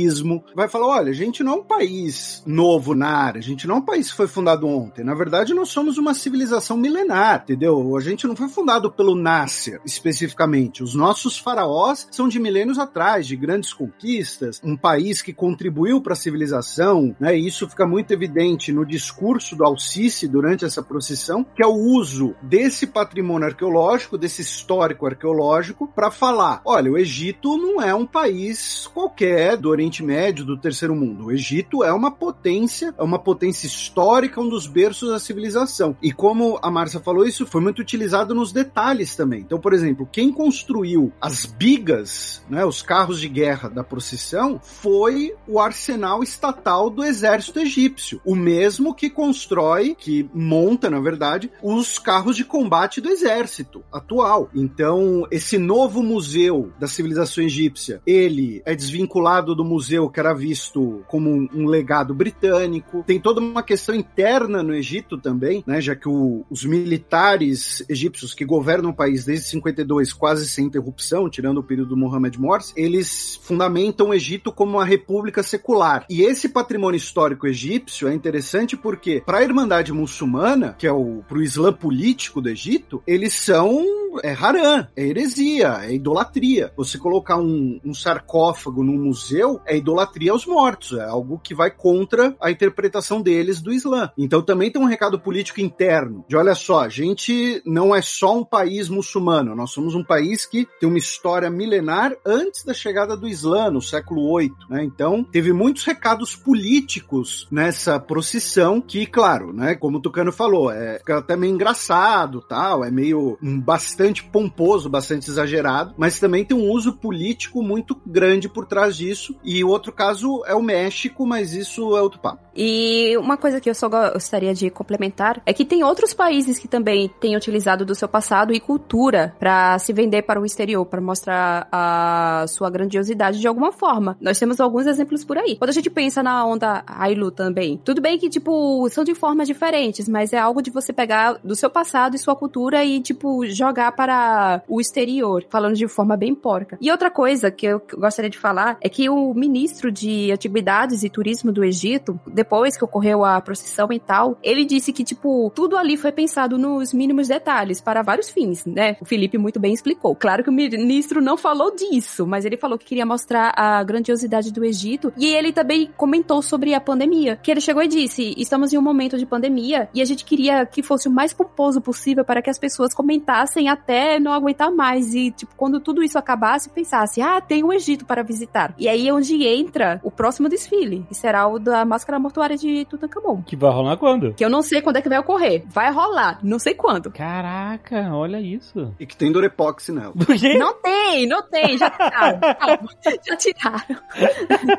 Vai falar: olha, a gente não é um país novo na área, a gente não é um país que foi fundado ontem. Na verdade, nós somos uma civilização milenar, entendeu? A gente não foi fundado pelo Nasser especificamente. Os nossos faraós são de milênios atrás, de grandes conquistas, um país que contribuiu para a civilização, né? E isso fica muito evidente no discurso do Alcice durante essa procissão, que é o uso desse patrimônio arqueológico, desse histórico arqueológico, para falar: olha, o Egito não é um país qualquer do Oriente Médio, do Terceiro Mundo. O Egito é uma potência, é uma potência histórica, um dos berços da civilização. E como a Márcia falou, isso foi muito utilizado nos detalhes também. Então, por exemplo, quem construiu as bigas, né, os carros de guerra da procissão, foi o arsenal estatal do exército egípcio. O mesmo que constrói, que monta, na verdade, os carros de combate do exército atual. Então, esse novo museu da civilização egípcia, ele é desvinculado do museu que era visto como um, um legado britânico. Tem toda uma questão interna no Egito também, né, já que o- os militares egípcios que governam o país desde 52 quase sem interrupção, tirando o período do Mohammed Morsi, eles fundamentam o Egito como uma república secular. E esse patrimônio histórico egípcio é interessante porque para a Irmandade muçulmana, que é o pro Islã político do Egito, eles são é haram, é heresia, é idolatria. Você colocar um, um sarcófago num museu é idolatria aos mortos, é algo que vai contra a interpretação deles do Islã. Então também tem um recado político interno, de olha só, a gente não é só um país muçulmano, nós somos um país que tem uma história milenar antes da chegada do Islã, no século VIII, né? Então teve muitos recados políticos nessa procissão que, claro, né, como o Tucano falou, é fica até meio engraçado, tal, é meio um, bastante pomposo, bastante exagerado, mas também tem um uso político muito grande por trás disso. E o outro caso é o México, mas isso é outro papo. E uma coisa que eu só gostaria de complementar é que tem outros países que também têm utilizado do seu passado e cultura para se vender para o exterior, para mostrar a sua grandiosidade de alguma forma. Nós temos alguns exemplos por aí. Quando a gente pensa na onda Hailu também, tudo bem que, tipo, são de formas diferentes, mas é algo de você pegar do seu passado e sua cultura e, tipo, jogar para o exterior, falando de forma bem porca. E outra coisa que eu gostaria de falar é que o ministro de Antiguidades e Turismo do Egito, depois que ocorreu a procissão e tal, ele disse que, tipo, tudo ali foi pensado nos mínimos detalhes para vários fins, né? O Felipe muito bem explicou. Claro que o ministro não falou disso, mas ele falou que queria mostrar a grandiosidade do Egito e ele também comentou sobre a pandemia, que ele chegou e disse: "Estamos em um momento de pandemia e a gente queria que fosse o mais pomposo possível para que as pessoas comentassem até não aguentar mais e tipo quando tudo isso acabasse pensasse: "Ah, tem o Egito para visitar". E aí é onde entra o próximo desfile, que será o da máscara mortuária de Tutankhamon. Que vai rolar quando? Que eu não sei quando é que vai ocorrer. Vai rolar, não sei quando. Caraca, olha isso. E que tem Durepox nela. Quê? Não tem, não tem, já tiraram. Calma, já tiraram.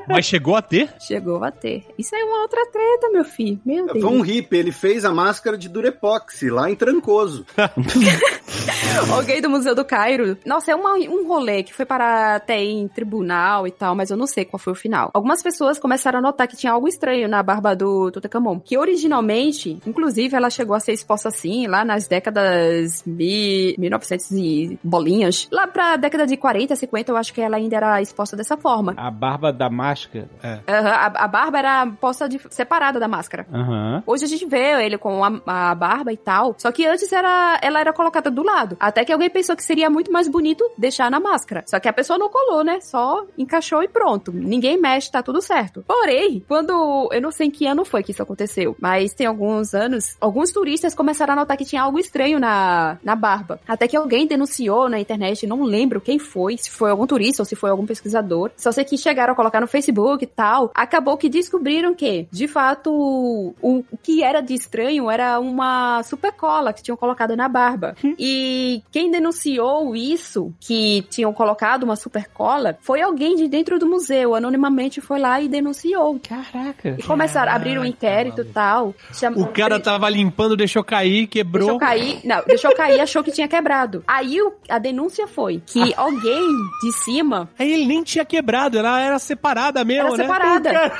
Mas chegou a ter? Chegou a ter. Isso é uma outra treta, meu filho. Meu Deus. Foi um hippie, ele fez a máscara de Durepox lá em Trancoso. Alguém do Museu do Cairo. Nossa, é uma, um rolê que foi para até em tribunal e tal, mas eu não sei qual foi o final. Algumas pessoas começaram a notar que tinha algo estranho na barba do Tutankhamon, que originalmente, inclusive, ela chegou a ser exposta assim, lá nas décadas mi, 1900 e bolinhas. Lá pra década de 40, 50, eu acho que ela ainda era exposta dessa forma. A barba da máscara. É. Aham, a, a barba era posta de- separada da máscara. Aham. Hoje a gente vê ele com a, a barba e tal. Só que antes era, ela era colocada do lado. Até que alguém pensou que seria muito mais bonito deixar na máscara. Só que a pessoa não colou, né? Só encaixou e pronto. Ninguém mexe, tá tudo certo. Porém, quando. Eu não sei em que ano foi que isso aconteceu, mas tem alguns anos, alguns turistas começaram a notar que tinha algo estranho na, na barba. Até que alguém denunciou na internet, não lembro quem foi, se foi algum turista ou se foi algum pesquisador. Só sei que chegaram a colocar no Facebook e tal. Acabou que descobriram que, de fato, o, o que era de estranho era uma super cola que tinham colocado na barba. e quem denunciou isso, que tinham colocado uma super cola, foi alguém de dentro do museu. Anonimamente foi lá e denunciou. Caraca. E começaram a abrir um inquérito e tal. Cham- O cara tava limpando, deixou cair, quebrou. Deixou cair, não, deixou cair, achou que tinha quebrado. Aí o- a denúncia foi que alguém de cima Aí ele nem tinha quebrado, ela era separada mesmo, era né? separada.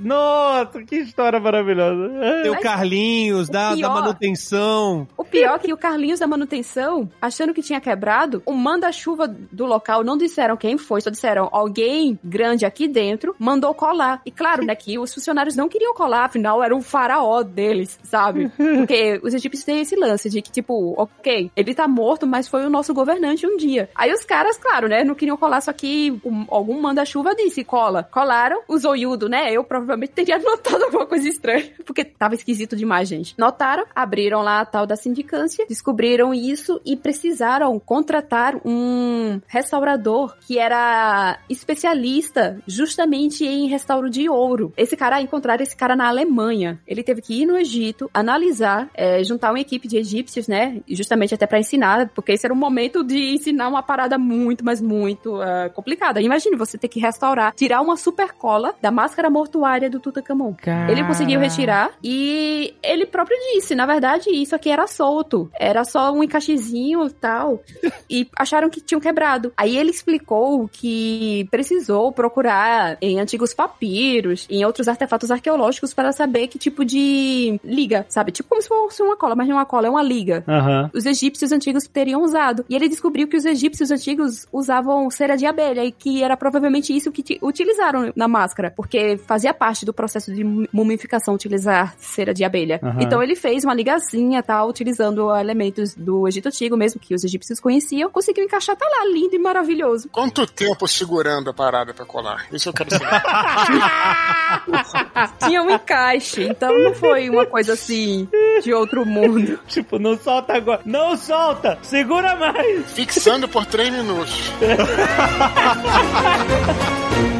Nossa, que história maravilhosa. Tem o Carlinhos, da, da pior- manutenção. O pior é que o Carlinhos da manutenção, achando que tinha quebrado, o manda-chuva do local não disseram quem foi, só disseram alguém grande aqui dentro mandou colar. E claro, né, que os funcionários não queriam colar, afinal era o faraó deles, sabe? Porque os egípcios têm esse lance de que, tipo, ok, ele tá morto, mas foi o nosso governante um dia. Aí os caras, claro, né, não queriam colar, só que um- algum manda-chuva disse cola. Colaram, o zoiudo, né, eu provavelmente teria notado alguma coisa estranha, porque tava esquisito demais, gente. Notaram, abriram lá a tal da sindicância, descobriram isso e precisaram contratar um restaurador que era especialista justamente em restauro de ouro. Esse cara, encontraram esse cara na Alemanha. Ele teve que ir no Egito, analisar, é, juntar uma equipe de egípcios, né, justamente até pra ensinar, porque esse era o momento de ensinar uma parada muito, mas muito ah, complicada. Imagine você ter que restaurar, tirar uma super cola da máscara mortuária do Tutankhamon. Ele conseguiu retirar e ele próprio disse, na verdade, isso aqui era solto. Era só um encaixezinho e tal. e acharam que tinham quebrado. Aí ele explicou que precisou procurar em antigos papiros, em outros artefatos arqueológicos para saber que tipo de liga, sabe? Tipo como se fosse uma cola, mas não é uma cola, é uma liga Aham. os egípcios antigos teriam usado. E ele descobriu que os egípcios antigos usavam cera de abelha e que era provavelmente isso que ti- utilizaram na máscara, porque fazia parte do processo de mu- mumificação utilizar cera de abelha. Aham. Então ele fez uma ligazinha, tal, usando elementos do Egito Antigo, mesmo que os egípcios conheciam, conseguiu encaixar, tá lá, lindo e maravilhoso. Quanto tempo segurando a parada pra colar? Isso eu quero saber. Tinha um encaixe, então não foi uma coisa assim de outro mundo. Tipo, não solta agora. Não solta! Segura mais! Fixando por três minutos.